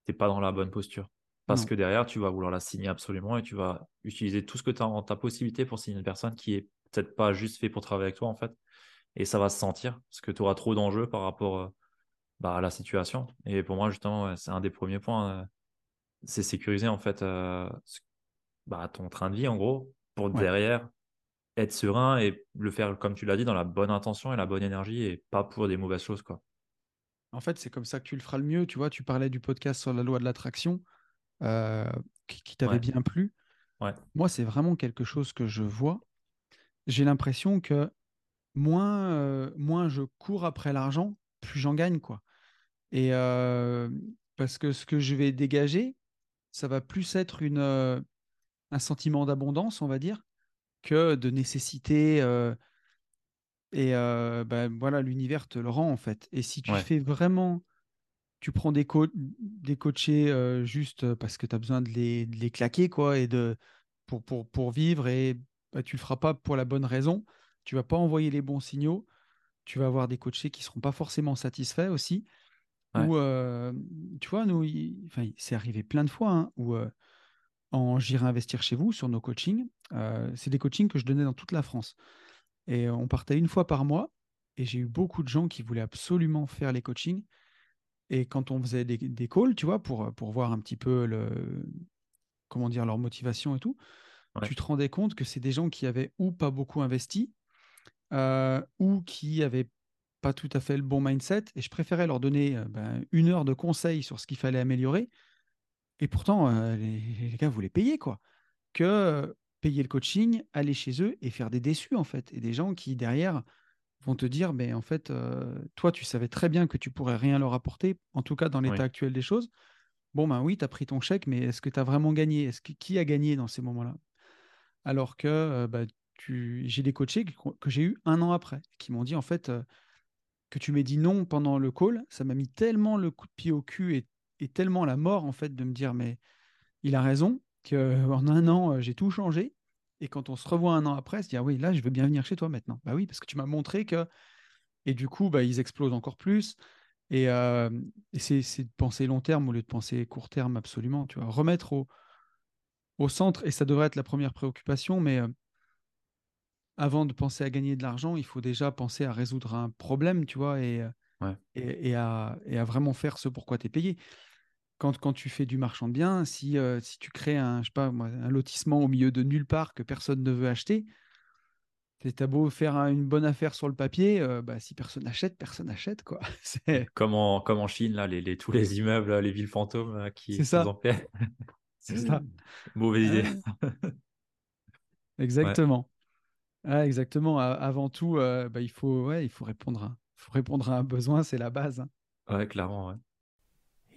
Speaker 1: t'es pas dans la bonne posture. Parce
Speaker 2: Non.
Speaker 1: que derrière, tu vas vouloir la signer absolument et tu vas utiliser tout ce que tu as en ta possibilité pour signer une personne qui est peut-être pas juste fait pour travailler avec toi en fait. Et ça va se sentir parce que tu auras trop d'enjeux par rapport euh, bah, à la situation. Et pour moi, justement, ouais, c'est un des premiers points. euh, c'est sécuriser en fait bah, ton train de vie en gros pour
Speaker 2: Ouais.
Speaker 1: derrière être serein et le faire comme tu l'as dit dans la bonne intention et la bonne énergie et pas pour des mauvaises choses quoi.
Speaker 2: En fait, c'est comme ça que tu le feras le mieux. Tu vois, tu parlais du podcast sur la loi de l'attraction euh, qui, qui t'avait
Speaker 1: Ouais.
Speaker 2: bien plu.
Speaker 1: Ouais.
Speaker 2: Moi, c'est vraiment quelque chose que je vois. J'ai l'impression que moins, euh, moins je cours après l'argent, plus j'en gagne, quoi. Et euh, parce que ce que je vais dégager, ça va plus être une, un sentiment d'abondance, on va dire, que de nécessité. euh, et euh, ben, voilà, l'univers te le rend, en fait. Et si tu
Speaker 1: Ouais.
Speaker 2: fais vraiment tu prends des, co- des coachés euh, juste parce que tu as besoin de les, de les claquer quoi, et de, pour, pour, pour vivre et bah, tu ne le feras pas pour la bonne raison. Tu vas pas envoyer les bons signaux. Tu vas avoir des coachés qui ne seront pas forcément satisfaits aussi.
Speaker 1: Ouais.
Speaker 2: Ou, euh, tu vois, nous, il- enfin, c'est arrivé plein de fois hein, où en J'irai investir chez vous sur nos coachings, euh, c'est des coachings que je donnais dans toute la France. Et on partait une fois par mois. Et j'ai eu beaucoup de gens qui voulaient absolument faire les coachings. Et quand on faisait des, des calls, tu vois, pour, pour voir un petit peu le, comment dire, leur motivation et tout,
Speaker 1: Ouais.
Speaker 2: tu te rendais compte que c'est des gens qui avaient ou pas beaucoup investi, euh, ou qui avaient pas tout à fait le bon mindset. Et je préférais leur donner euh, ben, une heure de conseils sur ce qu'il fallait améliorer. Et pourtant, euh, les, les gars voulaient payer, quoi. Que euh, payer le coaching, aller chez eux et faire des déçus, en fait. Et des gens qui, derrière, vont te dire, mais en fait, euh, toi, tu savais très bien que tu pourrais rien leur apporter, en tout cas dans l'état
Speaker 1: Oui.
Speaker 2: actuel des choses. Bon, ben oui, tu as pris ton chèque, mais est-ce que tu as vraiment gagné? Est-ce que qui a gagné dans ces moments-là? Alors que bah, j'ai des coachés que, j'ai eu un an après, qui m'ont dit en fait que tu m'aies dit non pendant le call, ça m'a mis tellement le coup de pied au cul et, et, tellement la mort en fait de me dire mais il a raison qu'en un an j'ai tout changé et quand on se revoit un an après, se dire ah oui là je veux bien venir chez toi maintenant. Bah oui parce que tu m'as montré que et du coup bah, ils explosent encore plus et, et c'est de penser long terme au lieu de penser court terme absolument. Tu vois remettre au, au centre et ça devrait être la première préoccupation mais avant de penser à gagner de l'argent, il faut déjà penser à résoudre un problème, tu vois, et, et, à, vraiment faire ce pourquoi tu es payé. Quand, quand tu fais du marchand de biens, si, euh, si tu crées un, je sais pas, un lotissement au milieu de nulle part que personne ne veut acheter, tu as beau faire une bonne affaire sur le papier, euh, bah, si personne n'achète, personne n'achète. Quoi.
Speaker 1: Comme, en, comme en Chine, là, les, tous les immeubles, les villes fantômes qui
Speaker 2: C'est ça. C'est ça.
Speaker 1: Mauvaise idée.
Speaker 2: Exactement. Ah, exactement. Avant tout, euh, bah, il, faut, ouais, il faut, répondre à, faut répondre à un besoin, c'est la base. Hein.
Speaker 1: Ouais, clairement. Ouais.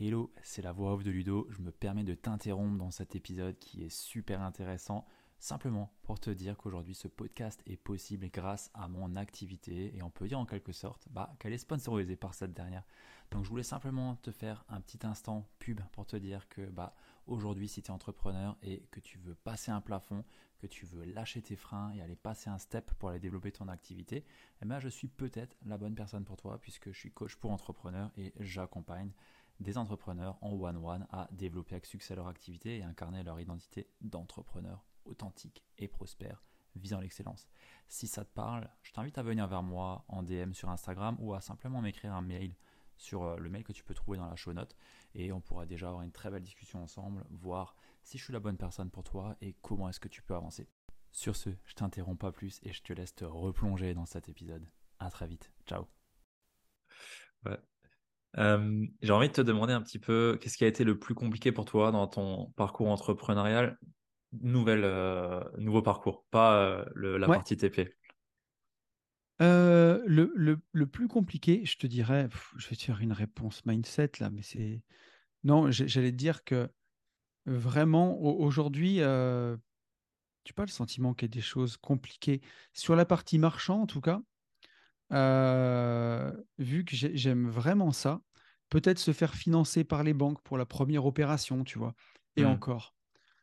Speaker 1: Hello, c'est la voix off de Ludo. Je me permets de t'interrompre dans cet épisode qui est super intéressant, simplement pour te dire qu'aujourd'hui ce podcast est possible grâce à mon activité et on peut dire en quelque sorte bah, qu'elle est sponsorisée par cette dernière. Donc je voulais simplement te faire un petit instant pub pour te dire que bah, aujourd'hui si tu es entrepreneur et que tu veux passer un plafond, que tu veux lâcher tes freins et aller passer un step pour aller développer ton activité, eh ben, je suis peut-être la bonne personne pour toi puisque je suis coach pour entrepreneurs et j'accompagne des entrepreneurs en one-one à développer avec succès leur activité et incarner leur identité d'entrepreneur authentique et prospère visant l'excellence. Si ça te parle, je t'invite à venir vers moi en DM sur Instagram ou à simplement m'écrire un mail sur euh, le mail que tu peux trouver dans la show note et on pourra déjà avoir une très belle discussion ensemble, voir si je suis la bonne personne pour toi et comment est-ce que tu peux avancer. Sur ce, je t'interromps pas plus et je te laisse te replonger dans cet épisode. À très vite. Ciao. Euh, j'ai envie de te demander un petit peu qu'est-ce qui a été le plus compliqué pour toi dans ton parcours entrepreneurial, Nouvelle, euh, nouveau parcours, pas euh, la partie TP.
Speaker 2: le, le, plus compliqué, je te dirais, je vais te faire une réponse mindset là, mais c'est. Non, j'allais te dire que Vraiment, aujourd'hui, tu pas le sentiment qu'il y a des choses compliquées. Sur la partie marchand, en tout cas, euh, vu que j'aime vraiment ça, peut-être se faire financer par les banques pour la première opération, tu vois. Et mmh. encore,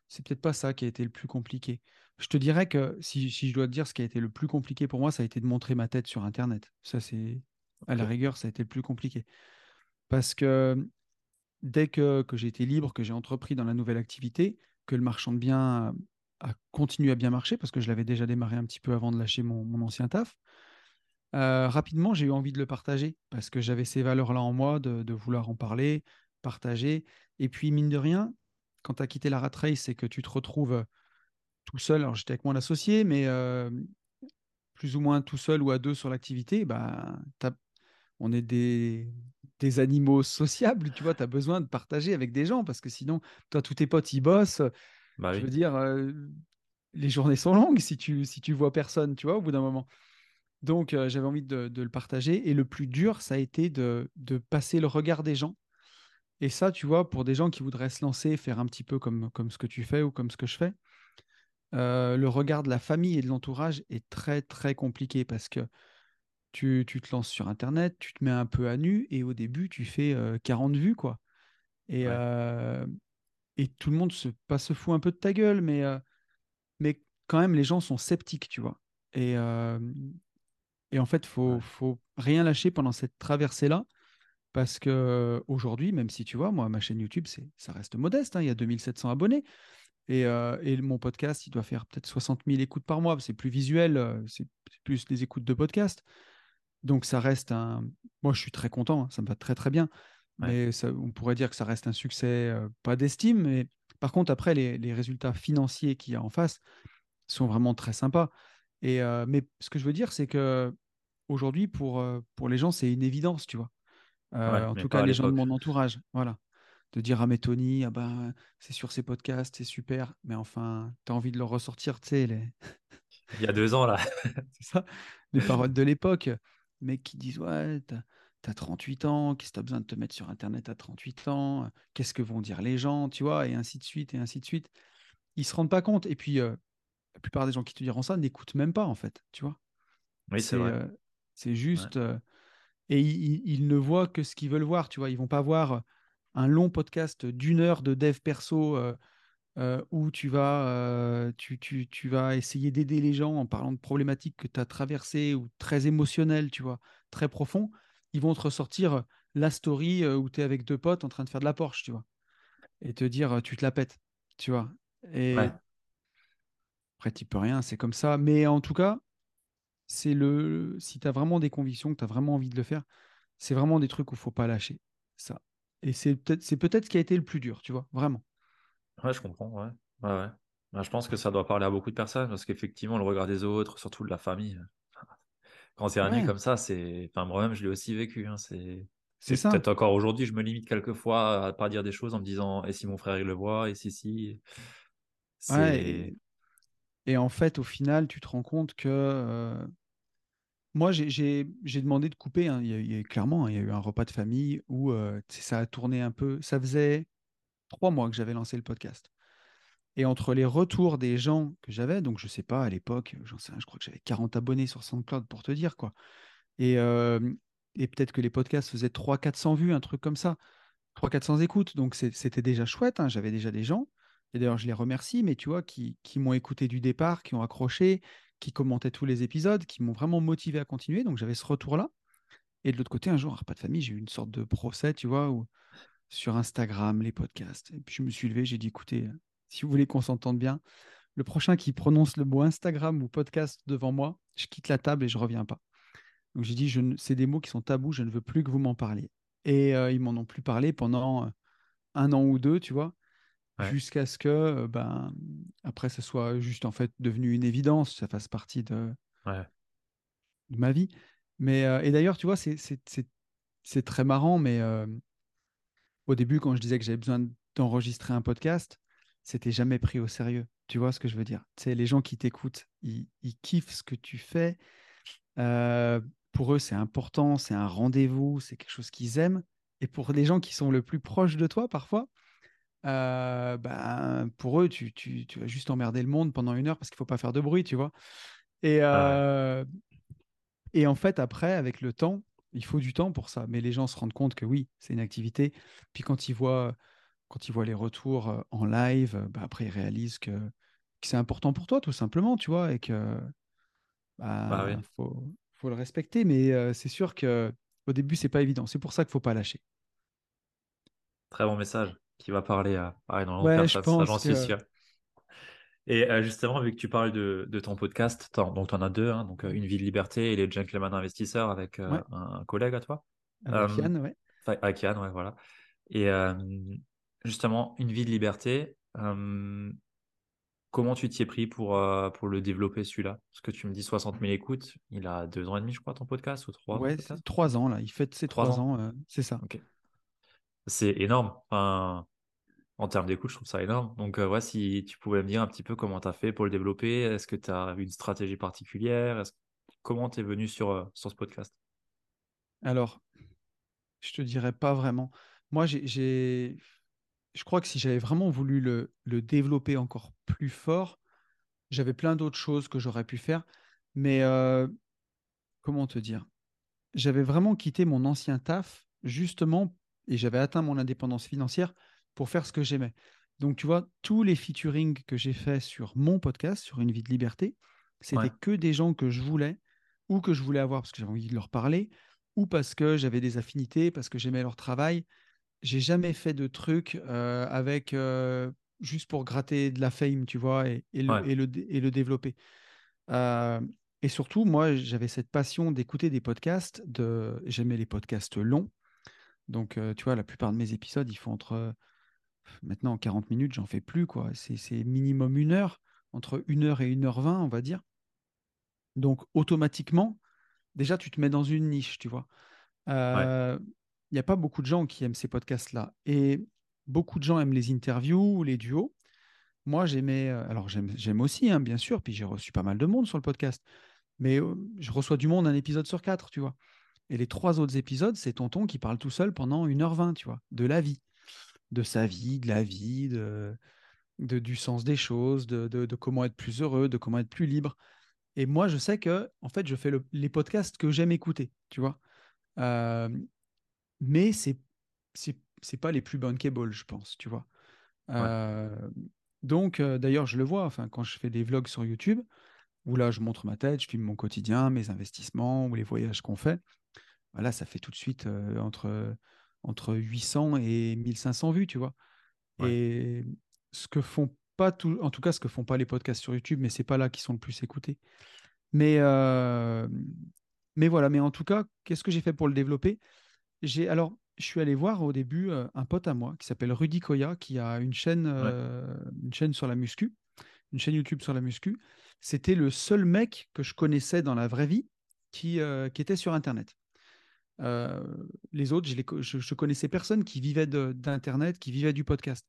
Speaker 2: c'est peut-être pas ça qui a été le plus compliqué. Je te dirais que si, je dois te dire ce qui a été le plus compliqué pour moi, ça a été de montrer ma tête sur Internet. Ça, c'est à la rigueur, ça a été le plus compliqué. Parce que dès que, j'ai été libre, que j'ai entrepris dans la nouvelle activité, que le marchand de biens a, continué à bien marcher, parce que je l'avais déjà démarré un petit peu avant de lâcher mon, ancien taf, euh, rapidement, j'ai eu envie de le partager, parce que j'avais ces valeurs-là en moi, de, vouloir en parler, partager. Et puis, mine de rien, quand tu as quitté la rat race et que tu te retrouves tout seul, alors j'étais avec mon associé, mais euh, plus ou moins tout seul ou à deux sur l'activité, bah, on est des, des animaux sociables, tu vois, tu as besoin de partager avec des gens parce que sinon, toi, tous tes potes, ils bossent. Bah je veux dire, euh, les journées sont longues si tu, si tu vois personne, tu vois, au bout d'un moment. Donc, euh, j'avais envie de, le partager. Et le plus dur, ça a été de, passer le regard des gens. Et ça, tu vois, pour des gens qui voudraient se lancer, faire un petit peu comme, comme ce que tu fais ou comme ce que je fais, euh, le regard de la famille et de l'entourage est très, très compliqué parce que tu, te lances sur Internet, tu te mets un peu à nu et au début, tu fais 40 vues, quoi. Et, et tout le monde se, pas se fout un peu de ta gueule, mais, mais quand même, les gens sont sceptiques, tu vois. Et, et en fait, il faut, faut rien lâcher pendant cette traversée-là. Parce que aujourd'hui, même si tu vois, moi, ma chaîne YouTube, c'est, ça reste modeste. Hein, il y a 2700 abonnés. Et, et, mon podcast, il doit faire peut-être 60 000 écoutes par mois. C'est plus visuel, c'est plus des écoutes de podcast. Donc ça reste un. Moi, je suis très content, hein, ça me va très très bien. Mais ça, on pourrait dire que ça reste un succès, euh, pas d'estime, mais par contre, après, les, résultats financiers qu'il y a en face sont vraiment très sympas. Et, euh, mais ce que je veux dire, c'est que aujourd'hui, pour, euh, pour les gens, c'est une évidence, tu vois. en tout cas, les gens de mon entourage. Voilà. De dire à mes Tony, ah ben, c'est sur ces podcasts, c'est super, mais enfin, tu as envie de le ressortir, tu sais. Les...
Speaker 1: Il y a deux ans, là.
Speaker 2: c'est ça, les paroles de l'époque mecs qui disent Ouais, t'as as 38 ans, qu'est-ce que t'as besoin de te mettre sur Internet à 38 ans? Qu'est-ce que vont dire les gens Tu vois, et ainsi de suite, et ainsi de suite. Ils se rendent pas compte. Et puis, euh, la plupart des gens qui te diront ça n'écoutent même pas, en fait, tu vois.
Speaker 1: Oui, c'est vrai.
Speaker 2: Euh, c'est juste. Euh, et ils, ne voient que ce qu'ils veulent voir, tu vois. Ils vont pas voir un long podcast d'une heure de dev perso euh, où tu vas, tu, tu, tu, vas essayer d'aider les gens en parlant de problématiques que tu as traversées ou très émotionnelles, tu vois, très profond. Ils vont te ressortir la story où tu es avec deux potes en train de faire de la Porsche, tu vois. Et te dire, tu te la pètes, tu vois. Et après, tu peux rien, c'est comme ça. Mais en tout cas, c'est le. Si tu as vraiment des convictions, que tu as vraiment envie de le faire, c'est vraiment des trucs où faut pas lâcher. Ça. Et c'est peut-être c'est peut-être ce qui a été le plus dur, tu vois, vraiment.
Speaker 1: Ouais, je comprends, ouais. ouais, ouais. Bah, je pense que ça doit parler à beaucoup de personnes parce qu'effectivement, le regard des autres, surtout de la famille, quand c'est un comme ça, c'est. Enfin, moi-même, je l'ai aussi vécu. Hein, c'est. C'est ça. Peut-être encore aujourd'hui, je me limite quelquefois à pas dire des choses en me disant et si mon frère il le voit, et si si.
Speaker 2: Ouais, et, en fait, au final, tu te rends compte que euh, moi, j'ai demandé de couper. Hein. Il, y a, clairement, il y a eu un repas de famille où euh, ça a tourné un peu. Ça faisait trois mois que j'avais lancé le podcast. Et entre les retours des gens que j'avais, donc je sais pas, à l'époque, j'en sais je crois que j'avais 40 abonnés sur SoundCloud pour te dire quoi. Et, euh, peut-être que les podcasts faisaient 300-400 vues, un truc comme ça. 300-400 écoutes. Donc c'était déjà chouette, hein. j'avais déjà des gens. Et d'ailleurs, je les remercie, mais tu vois, qui, qui m'ont écouté du départ, qui ont accroché, qui commentaient tous les épisodes, qui m'ont vraiment motivé à continuer. Donc j'avais ce retour-là. Et de l'autre côté, un jour, pas de famille, j'ai eu une sorte de procès, tu vois, où, sur Instagram, les podcasts. Et puis je me suis levé, j'ai dit, écoutez, si vous voulez qu'on s'entende bien, le prochain qui prononce le mot Instagram ou podcast devant moi, je quitte la table et je reviens pas. Donc j'ai dit, je c'est des mots qui sont tabous, je ne veux plus que vous m'en parliez. Et euh, ils m'en ont plus parlé pendant euh, un an ou deux, tu vois jusqu'à ce que, ben, après, ça soit juste en fait devenu une évidence, ça fasse partie de, de ma vie. Mais, et d'ailleurs, tu vois, c'est très marrant, mais au début, quand je disais que j'avais besoin d'enregistrer un podcast, c'était jamais pris au sérieux. Tu vois ce que je veux dire? C'est les gens qui t'écoutent, ils, ils, kiffent ce que tu fais. pour eux, c'est important, c'est un rendez-vous, c'est quelque chose qu'ils aiment. Et pour les gens qui sont le plus proches de toi, parfois, euh, ben, pour eux, tu, tu, tu, vas juste emmerder le monde pendant une heure parce qu'il faut pas faire de bruit, tu vois? Et, euh, et en fait, après, avec le temps, il faut du temps pour ça. Mais les gens se rendent compte que oui, c'est une activité. Puis quand ils voient, quand ils voient les retours en live, ben, après, ils réalisent que, que c'est important pour toi, tout simplement, tu vois, et que bah, bah faut, faut, le respecter. Mais c'est sûr que au début, c'est pas évident. C'est pour ça qu'il faut pas lâcher.
Speaker 1: Très bon message qui va parler à, à énormément de personnes, j'en suis sûr. Et euh, justement, vu que tu parles de, de ton podcast, donc tu en as deux, hein, donc euh, Une vie de liberté et les Gentlemen investisseurs avec euh, un, collègue à toi.
Speaker 2: Avec Yann, ouais.
Speaker 1: Avec Yann, ouais, voilà. Et justement, Une vie de liberté, comment tu t'y es pris pour, pour le développer celui-là? Parce que tu me dis 60 000 écoutes, il a deux ans et demi, je crois, ton podcast, ou trois
Speaker 2: Ouais, trois ans, là. Il fait ses trois, ans, c'est ça.
Speaker 1: Ok. C'est énorme. Enfin, en termes d'écoute, je trouve ça énorme. Donc, euh, si tu pouvais me dire un petit peu comment tu as fait pour le développer, est-ce que tu as une stratégie particulière? Comment tu es venu sur, euh, sur ce podcast?
Speaker 2: Alors, je te dirais pas vraiment. Moi, j'ai, je crois que si j'avais vraiment voulu le, le, développer encore plus fort, j'avais plein d'autres choses que j'aurais pu faire. Mais euh, comment te dire? J'avais vraiment quitté mon ancien taf justement et j'avais atteint mon indépendance financière pour faire ce que j'aimais. Donc, tu vois, tous les featuring que j'ai fait sur mon podcast, sur Une vie de liberté, c'était que des gens que je voulais ou que je voulais avoir parce que j'avais envie de leur parler ou parce que j'avais des affinités, parce que j'aimais leur travail. J'ai jamais fait de trucs euh, avec euh, juste pour gratter de la fame, tu vois, et, le, et, le, développer. Euh, et surtout, moi, j'avais cette passion d'écouter des podcasts. De... J'aimais les podcasts longs. Donc, tu vois, la plupart de mes épisodes, ils font entre Maintenant, en 40 minutes, j'en fais plus. quoi. C'est minimum une heure, entre une heure et une heure vingt, on va dire. Donc, automatiquement, déjà, tu te mets dans une niche, tu vois. Il euh, n'y a pas beaucoup de gens qui aiment ces podcasts-là. Et beaucoup de gens aiment les interviews ou les duos. Moi, j'aimais. Euh, alors, j'aime aussi, hein, bien sûr. Puis, j'ai reçu pas mal de monde sur le podcast. Mais euh, je reçois du monde un épisode sur quatre, tu vois. Et les trois autres épisodes, c'est Tonton qui parle tout seul pendant 1h20, tu vois, de la vie de sa vie, de la vie, de, de, du sens des choses, de, de, de comment être plus heureux, de comment être plus libre. Et moi, je sais que, en fait, je fais le- les podcasts que j'aime écouter, tu vois. Euh, mais c'est c'est pas les plus bankable, je pense, tu vois.
Speaker 1: Ouais.
Speaker 2: Donc, euh, d'ailleurs, je le vois, enfin, quand je fais des vlogs sur YouTube, où là, je montre ma tête, je filme mon quotidien, mes investissements ou les voyages qu'on fait. Voilà, ça fait tout de suite euh, entre, entre 800 et 1500 vues, tu vois.
Speaker 1: Ouais.
Speaker 2: Et ce que font pas tout, en tout cas, ce que font pas les podcasts sur YouTube, mais c'est pas là qui sont le plus écoutés. Mais, euh, mais voilà, mais en tout cas, qu'est-ce que j'ai fait pour le développer? J'ai alors, je suis allé voir au début euh, un pote à moi qui s'appelle Rudy Koya, qui a une chaîne, euh, une chaîne sur la muscu, une chaîne YouTube sur la muscu. C'était le seul mec que je connaissais dans la vraie vie qui, qui était sur Internet. Euh, les autres, je, les co- je, je connaissais personne qui vivait d'Internet, qui vivait du podcast.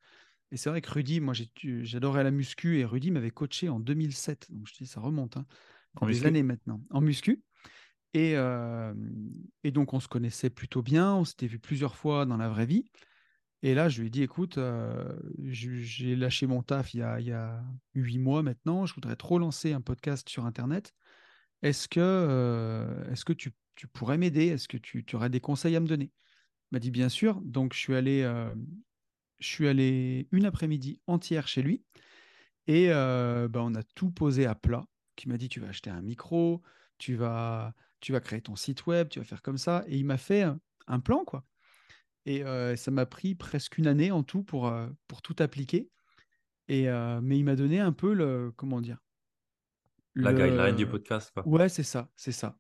Speaker 2: Et c'est vrai que Rudy, moi j'adorais la muscu et Rudy m'avait coaché en 2007. Donc je dis, ça remonte, hein.
Speaker 1: En
Speaker 2: des
Speaker 1: muscu
Speaker 2: années maintenant, en muscu. Et, euh, et donc on se connaissait plutôt bien, on s'était vu plusieurs fois dans la vraie vie. Et là, je lui ai dit, écoute, euh, j'ai lâché mon taf il y a, il y a huit mois maintenant, je voudrais trop lancer un podcast sur Internet. Est-ce que, euh, est-ce que tu, tu pourrais m'aider? Est-ce que tu, tu aurais des conseils à me donner? Il m'a dit, bien sûr. Donc, je suis allé, euh, je suis allé une après-midi entière chez lui et euh, bah, on a tout posé à plat. Qui m'a dit, tu vas acheter un micro, tu vas, tu vas créer ton site web, tu vas faire comme ça. Et il m'a fait un, un plan, quoi. Et euh, ça m'a pris presque une année en tout pour, pour tout appliquer. Et, mais il m'a donné un peu le, comment dire,
Speaker 1: La guideline du podcast, quoi.
Speaker 2: Ouais, c'est ça, c'est ça.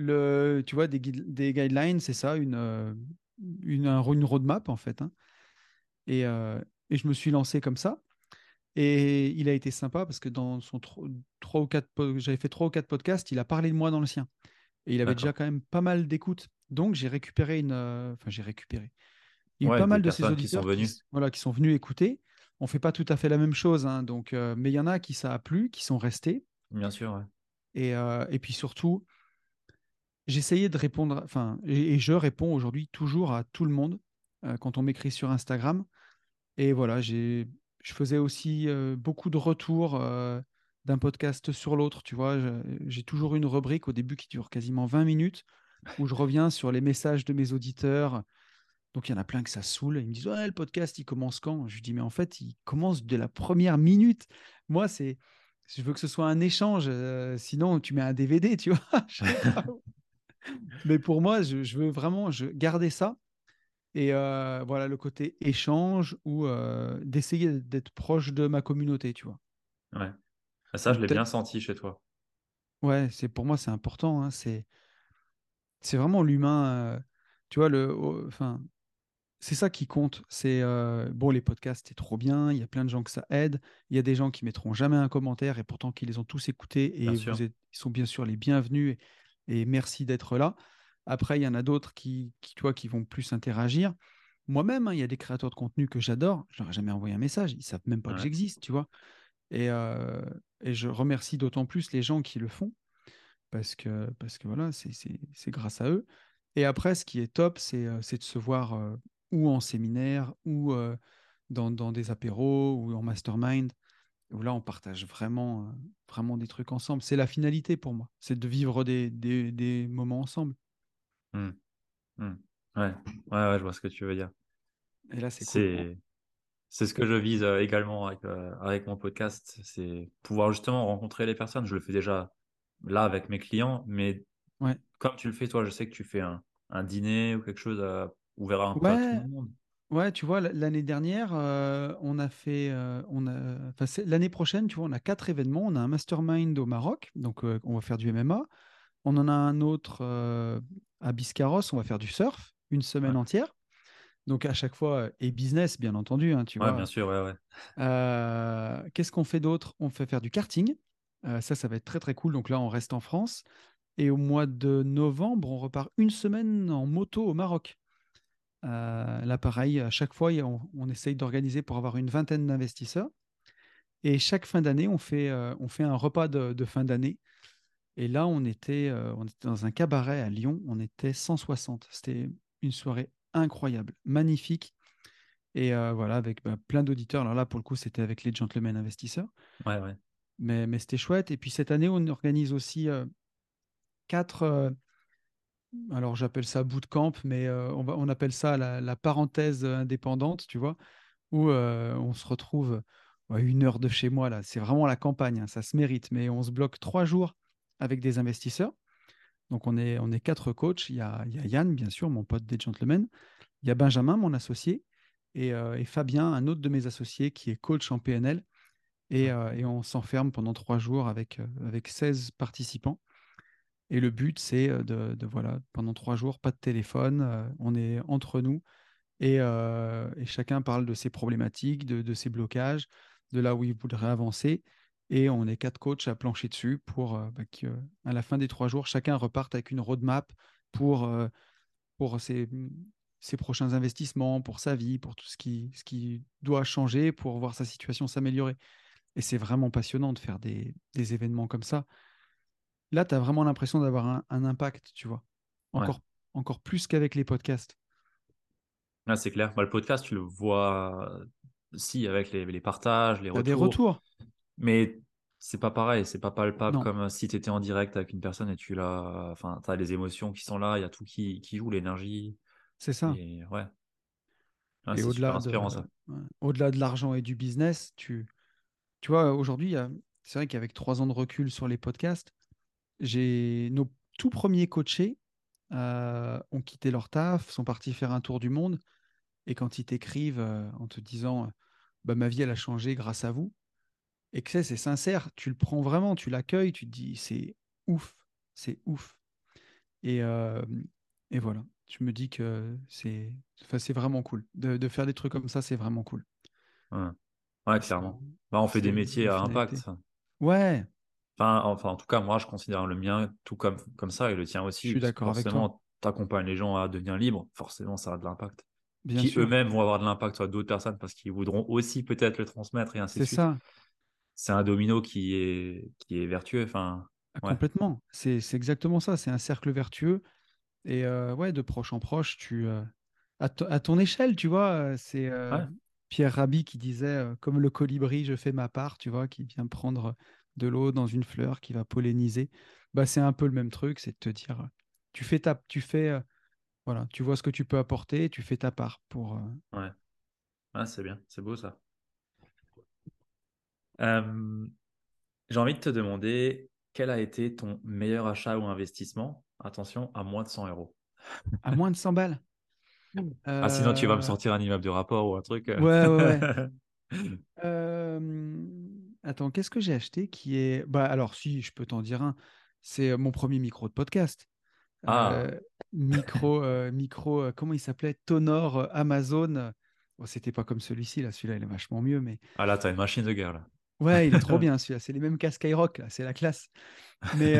Speaker 2: Le, tu vois, des, des guidelines, c'est ça, une, euh, une, un- une roadmap en fait. hein. Et, euh, et je me suis lancé comme ça. Et il a été sympa parce que dans son tro- trois ou quatre, j'avais fait trois ou quatre podcasts, il a parlé de moi dans le sien. Et il avait déjà quand même pas mal d'écoutes. Donc j'ai récupéré une, euh, enfin j'ai récupéré. Il y a eu pas mal de ces
Speaker 1: personnes qui sont
Speaker 2: auditeurs qui, voilà, qui sont venus écouter. On fait pas tout à fait la même chose, hein, donc, euh, mais il y en a qui ça a plu, qui sont restés.
Speaker 1: Bien sûr, ouais.
Speaker 2: Et, euh, et puis surtout, j'essayais de répondre, enfin, et, je réponds aujourd'hui toujours à tout le monde euh, quand on m'écrit sur Instagram. Et voilà, je faisais aussi euh, beaucoup de retours euh, d'un podcast sur l'autre. Tu vois, j'ai toujours une rubrique au début qui dure quasiment 20 minutes où je reviens sur les messages de mes auditeurs. Donc il y en a plein que ça saoule. Ils me disent le podcast il commence quand? Je lui dis mais en fait il commence dès la première minute. Moi c'est je veux que ce soit un échange. sinon tu mets un DVD, tu vois. Mais pour moi je, je veux vraiment je, garder ça et euh, voilà le côté échange ou euh, d'essayer d'être proche de ma communauté, tu vois.
Speaker 1: Ouais. Ah, Ça, je l'ai bien senti chez toi.
Speaker 2: ouais c'est pour moi c'est important. hein, c'est c'est vraiment l'humain. euh, tu vois le enfin c'est ça qui compte. C'est euh, bon, les podcasts, c'est trop bien. Il y a plein de gens que ça aide. Il y a des gens qui mettront jamais un commentaire et pourtant qui les ont tous écoutés et
Speaker 1: sûr.
Speaker 2: vous êtes, ils sont bien sûr les bienvenus et, et merci d'être là. Après, il y en a d'autres qui, qui, toi, qui vont plus interagir. Moi-même, hein, il y a des créateurs de contenu que j'adore. Je leur ai jamais envoyé un message. Ils savent même pas que j'existe, tu vois. Et, euh, et je remercie d'autant plus les gens qui le font parce que, parce que voilà, c'est grâce à eux. Et après, ce qui est top, c'est euh, c'est de se voir euh, ou en séminaire, ou euh, dans, dans des apéros, ou en mastermind, où là, on partage vraiment, euh, vraiment des trucs ensemble. C'est la finalité pour moi, c'est de vivre des, des, des moments ensemble.
Speaker 1: Hmm. Hmm. Ouais. ouais, ouais, je vois ce que tu veux dire.
Speaker 2: Et là, c'est cool.
Speaker 1: C'est ce que je vise euh, également avec, euh, avec mon podcast, c'est pouvoir justement rencontrer les personnes. Je le fais déjà là avec mes clients, mais
Speaker 2: Ouais.
Speaker 1: comme tu le fais toi, je sais que tu fais un, un dîner ou quelque chose euh, ouvert un peu à tout le monde.
Speaker 2: Ouais, tu vois, l- l'année dernière, euh, on a fait, euh, on a, enfin, c'est- l'année prochaine, tu vois, on a quatre événements. On a un mastermind au Maroc, donc euh, on va faire du MMA. On en a un autre euh, à Biscarros, on va faire du surf, une semaine
Speaker 1: Ouais.
Speaker 2: entière. Donc à chaque fois, euh, et business, bien entendu, hein, tu
Speaker 1: Ouais,
Speaker 2: vois.
Speaker 1: bien sûr, ouais, ouais.
Speaker 2: Euh, Qu'est-ce qu'on fait d'autre? On fait faire du karting. Euh, ça, ça va être très très cool. Donc là, on reste en France. Et au mois de novembre, on repart une semaine en moto au Maroc. Euh, là, pareil, à chaque fois, on, on essaye d'organiser pour avoir une vingtaine d'investisseurs. Et chaque fin d'année, on fait, euh, on fait un repas de, de fin d'année. Et là, on était, euh, on était dans un cabaret à Lyon. On était 160. C'était une soirée incroyable, magnifique. Et euh, voilà, avec bah, plein d'auditeurs. Alors là, pour le coup, c'était avec les gentlemen investisseurs.
Speaker 1: Ouais, ouais.
Speaker 2: Mais, mais c'était chouette. Et puis cette année, on organise aussi quatre. Euh, alors j'appelle ça bootcamp, mais euh, on, va, on appelle ça la, la parenthèse indépendante, tu vois, où euh, on se retrouve à une heure de chez moi. là. C'est vraiment la campagne, hein, ça se mérite. Mais on se bloque trois jours avec des investisseurs. Donc on est, on est quatre coachs. Il y a, il y a Yann, bien sûr, mon pote des gentlemen. Il y a Benjamin, mon associé, et, euh, et Fabien, un autre de mes associés qui est coach en PNL. Et, euh, et on s'enferme pendant trois jours avec, euh, avec 16 participants. Et le but, c'est de, voilà, pendant trois jours, pas de téléphone, on est entre nous et, chacun parle de ses problématiques, de, ses blocages, de là où il voudrait avancer. Et on est quatre coachs à plancher dessus pour bah, qu'à la fin des trois jours, chacun reparte avec une roadmap pour, pour ses, ses prochains investissements, pour sa vie, pour tout ce qui, ce qui doit changer, pour voir sa situation s'améliorer. Et c'est vraiment passionnant de faire des, des événements comme ça. Là, tu as vraiment l'impression d'avoir un, un impact, tu vois.
Speaker 1: Ouais.
Speaker 2: Encore, encore plus qu'avec les podcasts.
Speaker 1: Là, c'est clair. Bah, le podcast, tu le vois, si, avec les, les partages, les
Speaker 2: as des
Speaker 1: retours.
Speaker 2: retours.
Speaker 1: Mais c'est pas pareil, c'est pas palpable
Speaker 2: Non.
Speaker 1: comme euh, si tu étais en direct avec une personne et tu l'as. Enfin, tu as les émotions qui sont là, il y a tout qui, qui joue, l'énergie.
Speaker 2: C'est ça.
Speaker 1: Et ouais. Ouais,
Speaker 2: Et au-delà de, ouais, au-delà de l'argent et du business, tu, tu vois, aujourd'hui, a- c'est vrai qu'avec trois ans de recul sur les podcasts, j'ai nos tout premiers coachés euh, ont quitté leur taf, sont partis faire un tour du monde. Et quand ils t'écrivent euh, en te disant bah, ma vie, elle a changé grâce à vous, et que c'est sincère, tu le prends vraiment, tu l'accueilles, tu te dis c'est ouf, c'est ouf. Et, euh, et voilà, tu me dis que c'est vraiment cool. De, de faire des trucs comme ça, c'est vraiment cool.
Speaker 1: Ouais, clairement. Bah, on fait des métiers à
Speaker 2: finalité.
Speaker 1: impact.
Speaker 2: Ouais,
Speaker 1: Enfin, enfin, en tout cas, moi, je considère le mien tout comme, comme ça et le tien
Speaker 2: je
Speaker 1: aussi.
Speaker 2: suis
Speaker 1: Parce que
Speaker 2: d'accord avec toi.
Speaker 1: forcément, tu accompagnes les gens à devenir libres. Forcément, ça a de l'impact.
Speaker 2: Bien
Speaker 1: Qui eux-mêmes vont avoir de l'impact sur d'autres personnes parce qu'ils voudront aussi peut-être le transmettre et ainsi de
Speaker 2: c'est
Speaker 1: suite.
Speaker 2: ça,
Speaker 1: C'est un domino qui est, qui est vertueux. Enfin,
Speaker 2: ah,
Speaker 1: ouais.
Speaker 2: complètement. C'est c'est exactement ça, c'est un cercle vertueux. Et euh, ouais, de proche en proche, tu, euh, à, à ton échelle, tu vois, euh, c'est euh,
Speaker 1: Ouais.
Speaker 2: Pierre Rabhi qui disait, euh, comme le colibri, je fais ma part, tu vois, qui vient prendre de l'eau dans une fleur, qui va polliniser. Bah, c'est un peu le même truc, c'est de te dire, euh, tu fais ta, tu fais, euh, voilà, tu vois ce que tu peux apporter, tu fais ta part pour. euh,
Speaker 1: Ouais. Ouais, c'est bien. C'est beau ça. Euh, j'ai envie de te demander quel a été ton meilleur achat ou investissement? Attention, à moins de 100 euros.
Speaker 2: à moins de 100 balles?
Speaker 1: Ah, sinon, tu vas me sortir un immeuble de rapport ou un truc.
Speaker 2: Ouais, ouais, ouais. Euh, Attends, qu'est-ce que j'ai acheté qui est. Bah, alors, si, je peux t'en dire un. C'est euh, mon premier micro de podcast.
Speaker 1: Ah,
Speaker 2: Euh, micro, euh, micro euh, comment il s'appelait? Tonor Amazon. Bon, c'était pas comme celui-ci, là. Celui-là, il est vachement mieux, mais
Speaker 1: ah là, t'as une machine de guerre là.
Speaker 2: ouais, il est trop bien, celui-là. C'est les mêmes qu'à Skyrock, là. C'est la classe. Mais,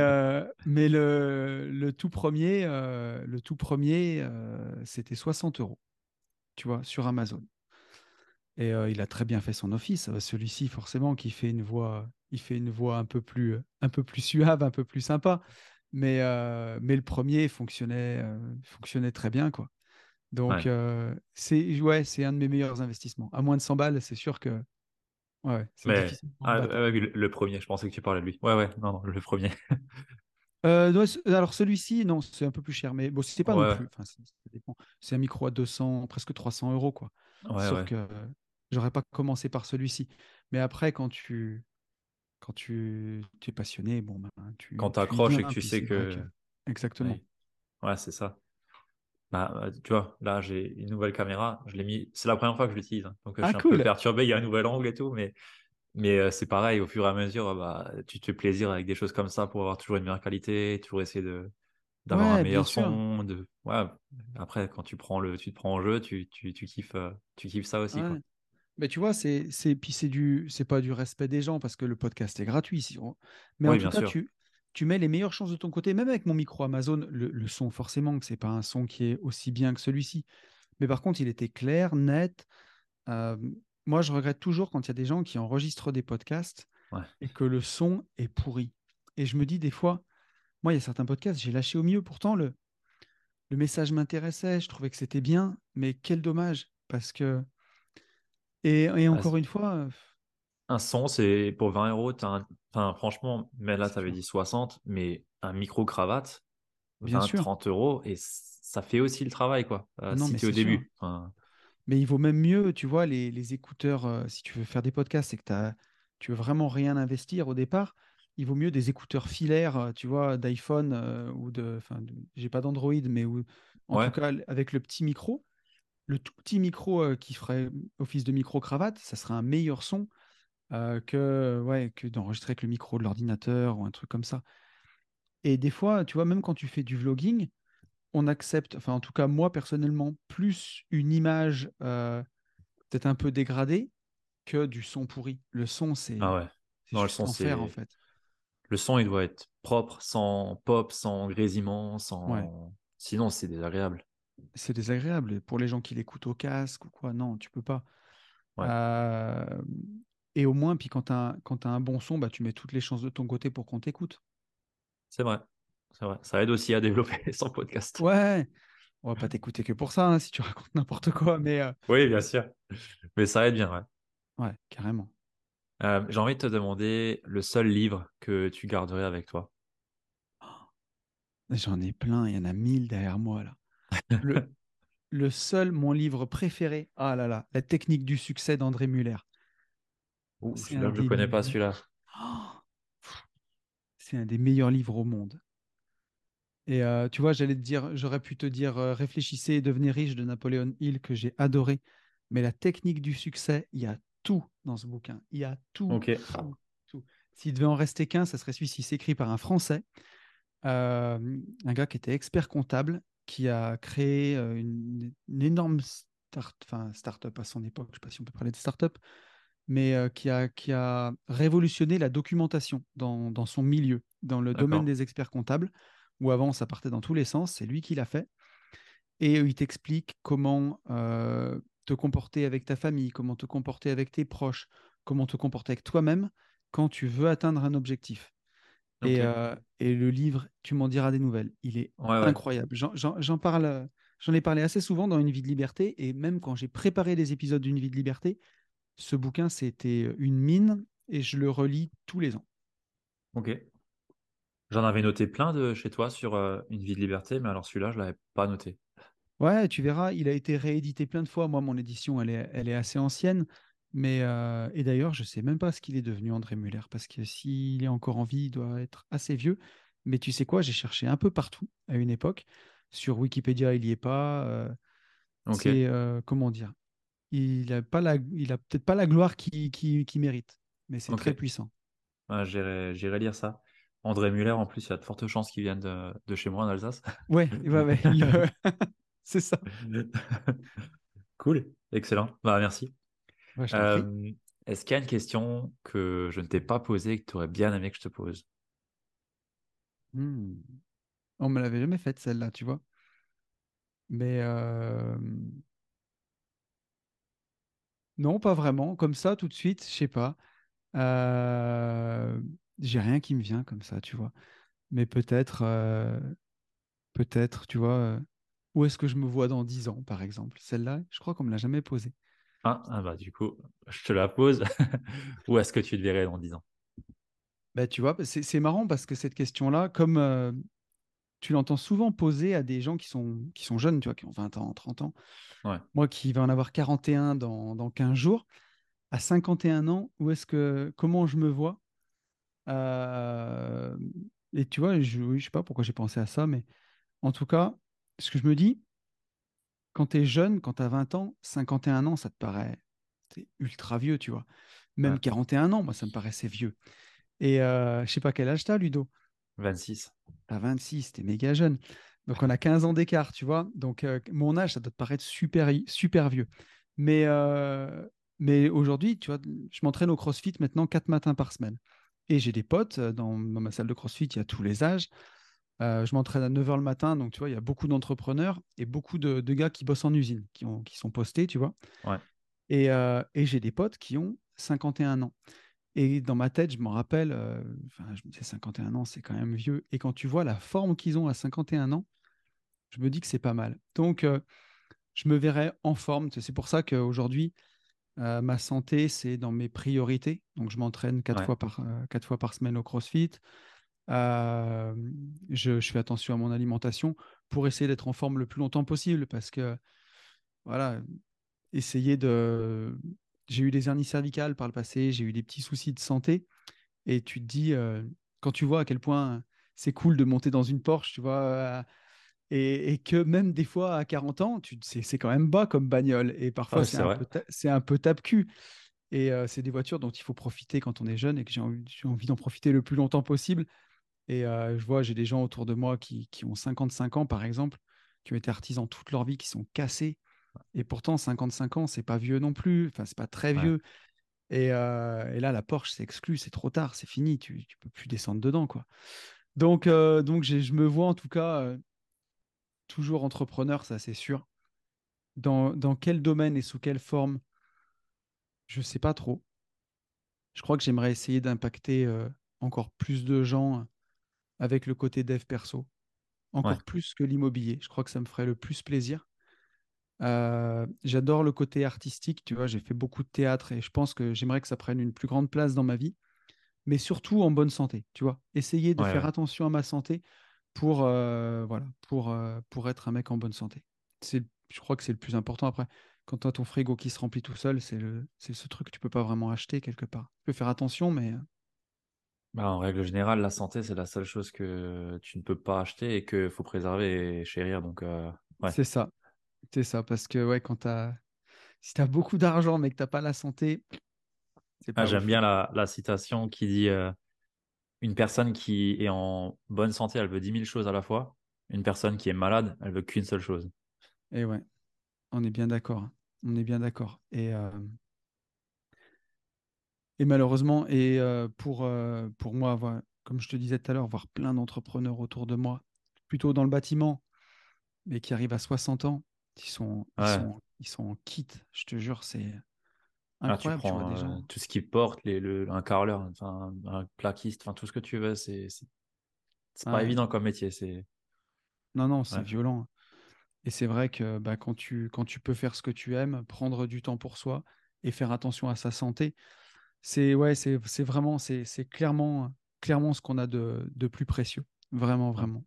Speaker 2: mais le, le tout premier, le tout premier c'était 60 euros, tu vois, sur Amazon. Et euh, il a très bien fait son office. Euh, Celui-ci, forcément, qui fait une voix, il fait une voix un peu plus, un peu plus suave, un peu plus sympa. Mais, euh, mais le premier fonctionnait, euh, fonctionnait très bien, quoi. Donc,
Speaker 1: Ouais.
Speaker 2: euh, c'est ouais, c'est un de mes meilleurs investissements. À moins de 100 balles, c'est sûr que ouais,
Speaker 1: Mais ah, euh, le, le premier, je pensais que tu parlais de lui. Ouais, ouais, non, non, le premier.
Speaker 2: Euh, alors celui-ci, non, c'est un peu plus cher, mais bon, c'est pas non plus. Enfin, c'est un micro à 200, presque 300 euros, quoi.
Speaker 1: Ouais, ouais.
Speaker 2: que euh, j'aurais pas commencé par celui-ci. Mais après, quand tu, quand tu, tu es passionné, bon, ben, tu,
Speaker 1: Quand
Speaker 2: tu y
Speaker 1: t'accroches et que tu sais que.
Speaker 2: exactement.
Speaker 1: Ouais, ouais, c'est ça. Bah, euh, tu vois, là, j'ai une nouvelle caméra. Je l'ai mis. C'est la première fois que je l'utilise. hein. Donc, euh, je
Speaker 2: Ah,
Speaker 1: suis un peu perturbé. Il y a un nouvel angle et tout. Mais, mais euh, c'est pareil. Au fur et à mesure, bah, tu te fais plaisir avec des choses comme ça pour avoir toujours une meilleure qualité, toujours essayer de d'avoir un
Speaker 2: Ouais,
Speaker 1: meilleur son. De... Ouais. Après, quand tu prends le, tu te prends en jeu, tu, tu, tu kiffes, tu kiffes ça aussi, quoi.
Speaker 2: Mais tu vois, c'est, c'est, puis c'est du, c'est pas du respect des gens parce que le podcast est gratuit. si on- Mais en tout cas,
Speaker 1: sûr.
Speaker 2: tu, tu mets les meilleures chances de ton côté, même avec mon micro Amazon, le, le son, forcément, que c'est pas un son qui est aussi bien que celui-ci. Mais par contre, il était clair, net. Euh, moi, je regrette toujours quand il y a des gens qui enregistrent des podcasts
Speaker 1: Ouais.
Speaker 2: et que le son est pourri. Et je me dis des fois, moi, il y a certains podcasts, j'ai lâché au milieu. Pourtant, le, le message m'intéressait, je trouvais que c'était bien, mais quel dommage, parce que Et, et
Speaker 1: Ah,
Speaker 2: encore une fois, euh,
Speaker 1: Un son, c'est pour 20 euros. un- Enfin, franchement, mais là, tu avais dit 60, mais un micro-cravate,
Speaker 2: Bien sûr.
Speaker 1: 20-30 euros, et ça fait aussi le travail, quoi. Euh,
Speaker 2: non,
Speaker 1: si tu au début. Enfin,
Speaker 2: Mais il vaut même mieux, tu vois, les, les écouteurs, euh, si tu veux faire des podcasts et que tu veux vraiment rien investir au départ, il vaut mieux des écouteurs filaires, tu vois, d'iPhone euh, ou de. Enfin, j'ai pas d'Android, mais où- en tout cas, avec le petit micro, le tout petit micro euh, qui ferait office de micro-cravate, ça serait un meilleur son euh, que, ouais, que d'enregistrer avec le micro de l'ordinateur ou un truc comme ça. Et des fois, tu vois, même quand tu fais du vlogging, on accepte, enfin en tout cas moi personnellement, plus une image euh, peut-être un peu dégradée que du son pourri. Le son,
Speaker 1: ah
Speaker 2: c'est
Speaker 1: ouais.
Speaker 2: c'est
Speaker 1: Non, le son,
Speaker 2: en fait.
Speaker 1: Le son, il doit être propre, sans pop, sans grésillement,
Speaker 2: Ouais,
Speaker 1: sans. Sinon, c'est désagréable.
Speaker 2: C'est désagréable. Et Pour les gens qui l'écoutent au casque ou quoi, non, tu peux pas.
Speaker 1: Ouais,
Speaker 2: Euh, Et au moins, puis quand tu as, t'as un bon son, bah, tu mets toutes les chances de ton côté pour qu'on t'écoute.
Speaker 1: c'est vrai. C'est vrai. Ça aide aussi à développer son podcast.
Speaker 2: Ouais, on va pas t'écouter que pour ça, hein, si tu racontes n'importe quoi, mais euh,
Speaker 1: Oui, bien sûr. Mais ça aide bien, ouais.
Speaker 2: ouais, carrément.
Speaker 1: Euh, j'ai envie de te demander le seul livre que tu garderais avec toi.
Speaker 2: J'en ai plein, il y en a mille derrière moi là. Le, le seul, mon livre préféré, ah là là, La technique du succès d'André Muller.
Speaker 1: Celui-là, je
Speaker 2: des,
Speaker 1: connais pas, celui-là.
Speaker 2: Oh, c'est un des meilleurs livres au monde. Et euh, tu vois, j'allais te dire, j'aurais pu te dire euh, Réfléchissez et devenez riche de Napoléon Hill que j'ai adoré. Mais la technique du succès, il y a tout dans ce bouquin. Il y a tout, tout. S'il devait en rester qu'un, ça serait celui-ci. C'est écrit par un Français, euh, un gars qui était expert comptable, qui a créé euh, une, une énorme start, enfin, start-up à son époque. Je ne sais pas si on peut parler de start-up, mais euh, qui a, qui a révolutionné la documentation dans, dans son milieu, dans le domaine des experts comptables, où avant ça partait dans tous les sens, c'est lui qui l'a fait. Et il t'explique comment euh, te comporter avec ta famille, comment te comporter avec tes proches, comment te comporter avec toi-même quand tu veux atteindre un objectif. Et, euh, et le livre, tu m'en diras des nouvelles. Il est
Speaker 1: Ouais,
Speaker 2: incroyable. J'en- parle, euh, j'en ai parlé assez souvent dans Une vie de liberté, et même quand j'ai préparé les épisodes d'Une vie de liberté, ce bouquin, c'était une mine et je le relis tous les ans.
Speaker 1: Ok. J'en avais noté plein de chez toi sur euh, Une vie de liberté, mais alors celui-là, je l'avais pas noté.
Speaker 2: Ouais, tu verras, il a été réédité plein de fois. Moi, mon édition, elle est, elle est assez ancienne. Mais, euh, et d'ailleurs, je sais même pas ce qu'il est devenu, André Muller, parce que s'il est encore en vie, il doit être assez vieux. Mais tu sais quoi, j'ai cherché un peu partout à une époque. Sur Wikipédia, il n'y est pas. euh, c'est, euh, comment dire, il a pas la, il a peut-être pas la gloire qu'il qui, qui mérite, mais c'est très puissant.
Speaker 1: Ouais, j'irai, lire ça. André Muller, en plus, il y a de fortes chances qu'il vienne de, de chez moi en Alsace.
Speaker 2: Ouais, ouais, ouais, le- c'est ça.
Speaker 1: Cool. Excellent. Bah, merci.
Speaker 2: Ouais.
Speaker 1: Euh, est-ce qu'il y a une question que je ne t'ai pas posée et que tu aurais bien aimé que je te pose?
Speaker 2: Hmm. On me l'avait jamais faite celle-là, tu vois. Mais euh, non, pas vraiment. Comme ça, tout de suite, je sais pas. Euh, J'ai rien qui me vient comme ça, tu vois. Mais peut-être, peut-être, tu vois, où est-ce que je me vois dans 10 ans, par exemple? Celle-là, je crois qu'on me l'a jamais posée.
Speaker 1: Ah, ah bah du coup, je te la pose. Où est-ce que tu te verrais dans 10 ans?
Speaker 2: Bah, tu vois, c'est c'est marrant parce que cette question-là, comme euh, tu l'entends souvent poser à des gens qui sont, qui sont jeunes, tu vois, qui ont 20 ans, 30 ans.
Speaker 1: Ouais.
Speaker 2: Moi qui vais en avoir 41 dans, dans 15 jours, à 51 ans, où est-ce que, comment je me vois? Euh, et tu vois, je, je sais pas pourquoi j'ai pensé à ça, mais en tout cas, ce que je me dis, quand tu es jeune, quand tu as 20 ans, 51 ans, ça te paraît ultra vieux, tu vois.
Speaker 1: Ouais.
Speaker 2: Même 41 ans, moi, ça me paraissait vieux. Et euh, je sais pas quel âge tu as, Ludo?
Speaker 1: 26.
Speaker 2: T'as 26, t'es méga jeune. Donc on a 15 ans d'écart, tu vois. Donc euh, mon âge, ça doit te paraître super, super vieux. Mais, euh, mais aujourd'hui, tu vois, je m'entraîne au CrossFit maintenant 4 matins par semaine. Et j'ai des potes euh, dans, dans ma salle de CrossFit, il y a tous les âges. Euh, je m'entraîne à 9h le matin, donc tu vois, il y a beaucoup d'entrepreneurs et beaucoup de, de gars qui bossent en usine, qui, ont, qui sont postés, tu vois.
Speaker 1: Ouais.
Speaker 2: Et, euh, et j'ai des potes qui ont 51 ans. Et dans ma tête, je m'en rappelle, euh, enfin, je me disais 51 ans, c'est quand même vieux. Et quand tu vois la forme qu'ils ont à 51 ans, je me dis que c'est pas mal. Donc, euh, je me verrais en forme. C'est pour ça qu'aujourd'hui, ma santé, c'est dans mes priorités. Donc, je m'entraîne quatre, fois par, quatre fois par semaine au CrossFit. Je, je, fais attention à mon alimentation pour essayer d'être en forme le plus longtemps possible parce que, voilà, essayer de. J'ai eu des hernies cervicales par le passé, j'ai eu des petits soucis de santé. Et tu te dis, quand tu vois à quel point c'est cool de monter dans une Porsche, tu vois, et, que même des fois à 40 ans, c'est quand même bas comme bagnole. Et parfois, c'est un, un, peu tape-cul. Et c'est des voitures dont il faut profiter quand on est jeune et que j'ai envie, envie d'en profiter le plus longtemps possible. Et je vois, j'ai des gens autour de moi qui, qui, ont 55 ans, par exemple, qui ont été artisans toute leur vie, qui sont cassés. Et pourtant, 55 ans, c'est pas vieux non plus. Enfin, c'est pas très vieux. Et, et, là, la Porsche, c'est exclu, c'est trop tard, c'est fini. Tu, ne peux plus descendre dedans, quoi. Donc, donc je me vois en tout cas toujours entrepreneur, ça c'est sûr. Dans, dans, quel domaine et sous quelle forme? Je ne sais pas trop. Je crois que j'aimerais essayer d'impacter euh, encore plus de gens avec le côté dev perso, encore plus que l'immobilier. Je crois que ça me ferait le plus plaisir. Euh, j'adore le côté artistique, tu vois, j'ai fait beaucoup de théâtre et je pense que j'aimerais que ça prenne une plus grande place dans ma vie, mais surtout en bonne santé, tu vois. Essayer de faire attention à ma santé pour, euh, voilà, pour, euh, pour être un mec en bonne santé. Je crois que c'est le plus important. Après, quand tu as ton frigo qui se remplit tout seul, c'est, le, c'est ce truc que tu peux pas vraiment acheter quelque part. Tu peux faire attention, mais. Euh
Speaker 1: bah, en règle générale, la santé, c'est la seule chose que tu ne peux pas acheter et qu'il faut préserver et chérir. Donc, ouais.
Speaker 2: C'est ça. C'est ça. Parce que ouais, quand as... si tu as beaucoup d'argent mais que tu n'as pas la santé,
Speaker 1: c'est pas ah, J'aime bien la, la, citation qui dit une personne qui est en bonne santé, elle veut 10 000 choses à la fois. Une personne qui est malade, elle veut qu'une seule chose.
Speaker 2: Et ouais, on est bien d'accord. On est bien d'accord. Et, euh, et malheureusement, et euh, pour, euh, pour moi, comme je te disais tout à l'heure, voir plein d'entrepreneurs autour de moi, plutôt dans le bâtiment, mais qui arrivent à 60 ans, ils sont, ils sont, ils sont en kit. Je te jure, c'est
Speaker 1: Incroyable, tu, prends, euh, tout ce qui porte, les, le, un carreleur, enfin, un plaquiste, enfin, tout ce que tu veux, c'est c'est pas évident comme métier. C'est
Speaker 2: non, non, c'est violent. Et c'est vrai que bah, quand, tu, quand tu peux faire ce que tu aimes, prendre du temps pour soi et faire attention à sa santé, c'est ouais, c'est vraiment, c'est clairement, clairement ce qu'on a de, de, plus précieux. Vraiment, vraiment.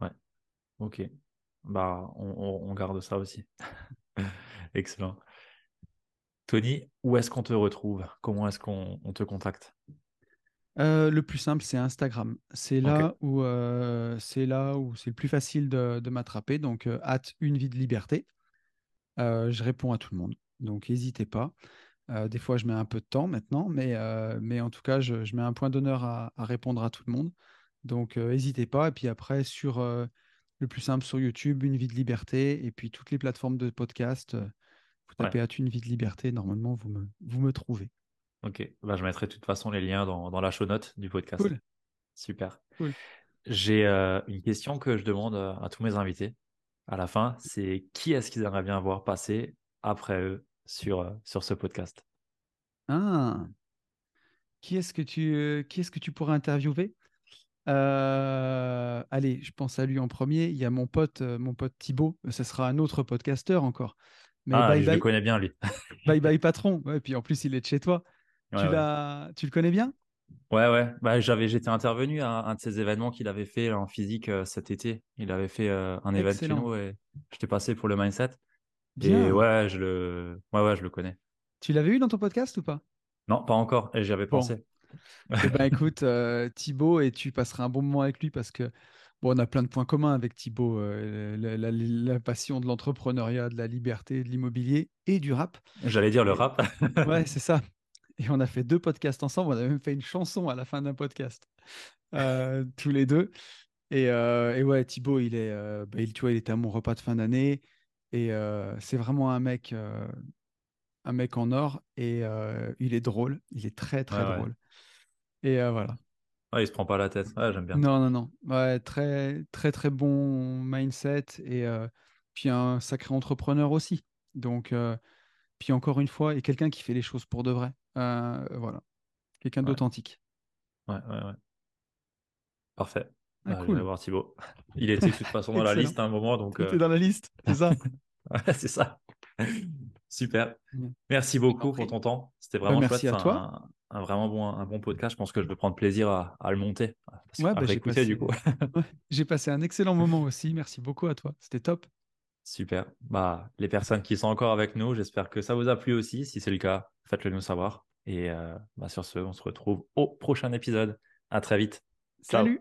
Speaker 1: Ouais. Ok. Bah, on, on garde ça aussi. Excellent. Tony, où est-ce qu'on te retrouve? Comment est-ce qu'on te contacte?
Speaker 2: Euh, le plus simple, c'est Instagram. C'est là, où euh, c'est là où c'est le plus facile de, m'attraper. Donc, euh, une vie de liberté. je réponds à tout le monde. Donc, n'hésitez pas. Des fois, je mets un peu de temps maintenant, mais, mais en tout cas, je, mets un point d'honneur à, répondre à tout le monde. Donc, n'hésitez pas. Et puis après, sur le plus simple, sur YouTube, une vie de liberté. Et puis, toutes les plateformes de podcast. Vous tapez ouais. une vie de liberté, normalement, vous me, vous me trouvez.
Speaker 1: Ok, bah, je mettrai de toute façon les liens dans, dans la show note du podcast.
Speaker 2: Cool.
Speaker 1: Super. J'ai euh, une question que je demande euh, à tous mes invités à la fin, c'est qui est-ce qu'ils aimeraient bien voir passer après eux? Sur, euh, sur ce podcast
Speaker 2: Ah, qui est-ce que tu, qui est-ce que tu pourrais interviewer? Allez, je pense à lui en premier. Il y a mon pote, mon pote Thibaut. Ce sera un autre podcasteur encore.
Speaker 1: ah, je le connais bien lui.
Speaker 2: bye bye patron. et puis en plus, il est de chez toi tu, tu le connais bien?
Speaker 1: Ouais, ouais. Bah, j'avais, j'étais intervenu à un de ces événements qu'il avait fait en physique euh, cet été. Il avait fait euh, un événement et j'étais passé pour le mindset. Et ouais, je le, ouais, ouais, je le connais.
Speaker 2: Tu l'avais eu dans ton podcast ou pas?
Speaker 1: Non, pas encore. Et j'y avais pensé.
Speaker 2: Eh ben, écoute, euh, Thibaut, et tu passeras un bon moment avec lui parce que bon, on a plein de points communs avec Thibaut. La, la, passion de l'entrepreneuriat, de la liberté, de l'immobilier et du rap.
Speaker 1: J'allais dire le rap.
Speaker 2: ouais, c'est ça. Et on a fait deux podcasts ensemble. On a même fait une chanson à la fin d'un podcast, euh, tous les deux. Et, euh, et, ouais, Thibaut, il est, euh, bah, il, tu vois, il était à mon repas de fin d'année. Et c'est vraiment un mec, un mec en or. Et il est drôle. Il est très, très drôle. Et voilà.
Speaker 1: Ouais, il se prend pas la tête. Ouais, j'aime bien.
Speaker 2: Non, non, non. Ouais, très, très, très bon mindset. Et puis un sacré entrepreneur aussi. Donc, puis encore une fois, et quelqu'un qui fait les choses pour de vrai. Euh, voilà. Quelqu'un d'authentique.
Speaker 1: Ouais, ouais, ouais. Parfait. Ah, Je vais voir Thibaut. Il était de toute façon dans la liste à un moment. Donc,
Speaker 2: euh... dans la liste, c'est ça?
Speaker 1: Ouais, c'est ça. Super. Merci beaucoup pour ton temps. C'était vraiment
Speaker 2: bah,
Speaker 1: chouette.
Speaker 2: Merci à toi.
Speaker 1: Un, vraiment bon, un bon podcast. Je pense que je vais prendre plaisir à, le monter.
Speaker 2: Ouais, bah, j'ai passé... du coup. j'ai passé un excellent moment aussi. Merci beaucoup à toi. C'était top.
Speaker 1: Super. Bah, les personnes qui sont encore avec nous, j'espère que ça vous a plu aussi. Si c'est le cas, faites-le nous savoir. Et euh, bah, sur ce, on se retrouve au prochain épisode. À très vite.
Speaker 2: Salut.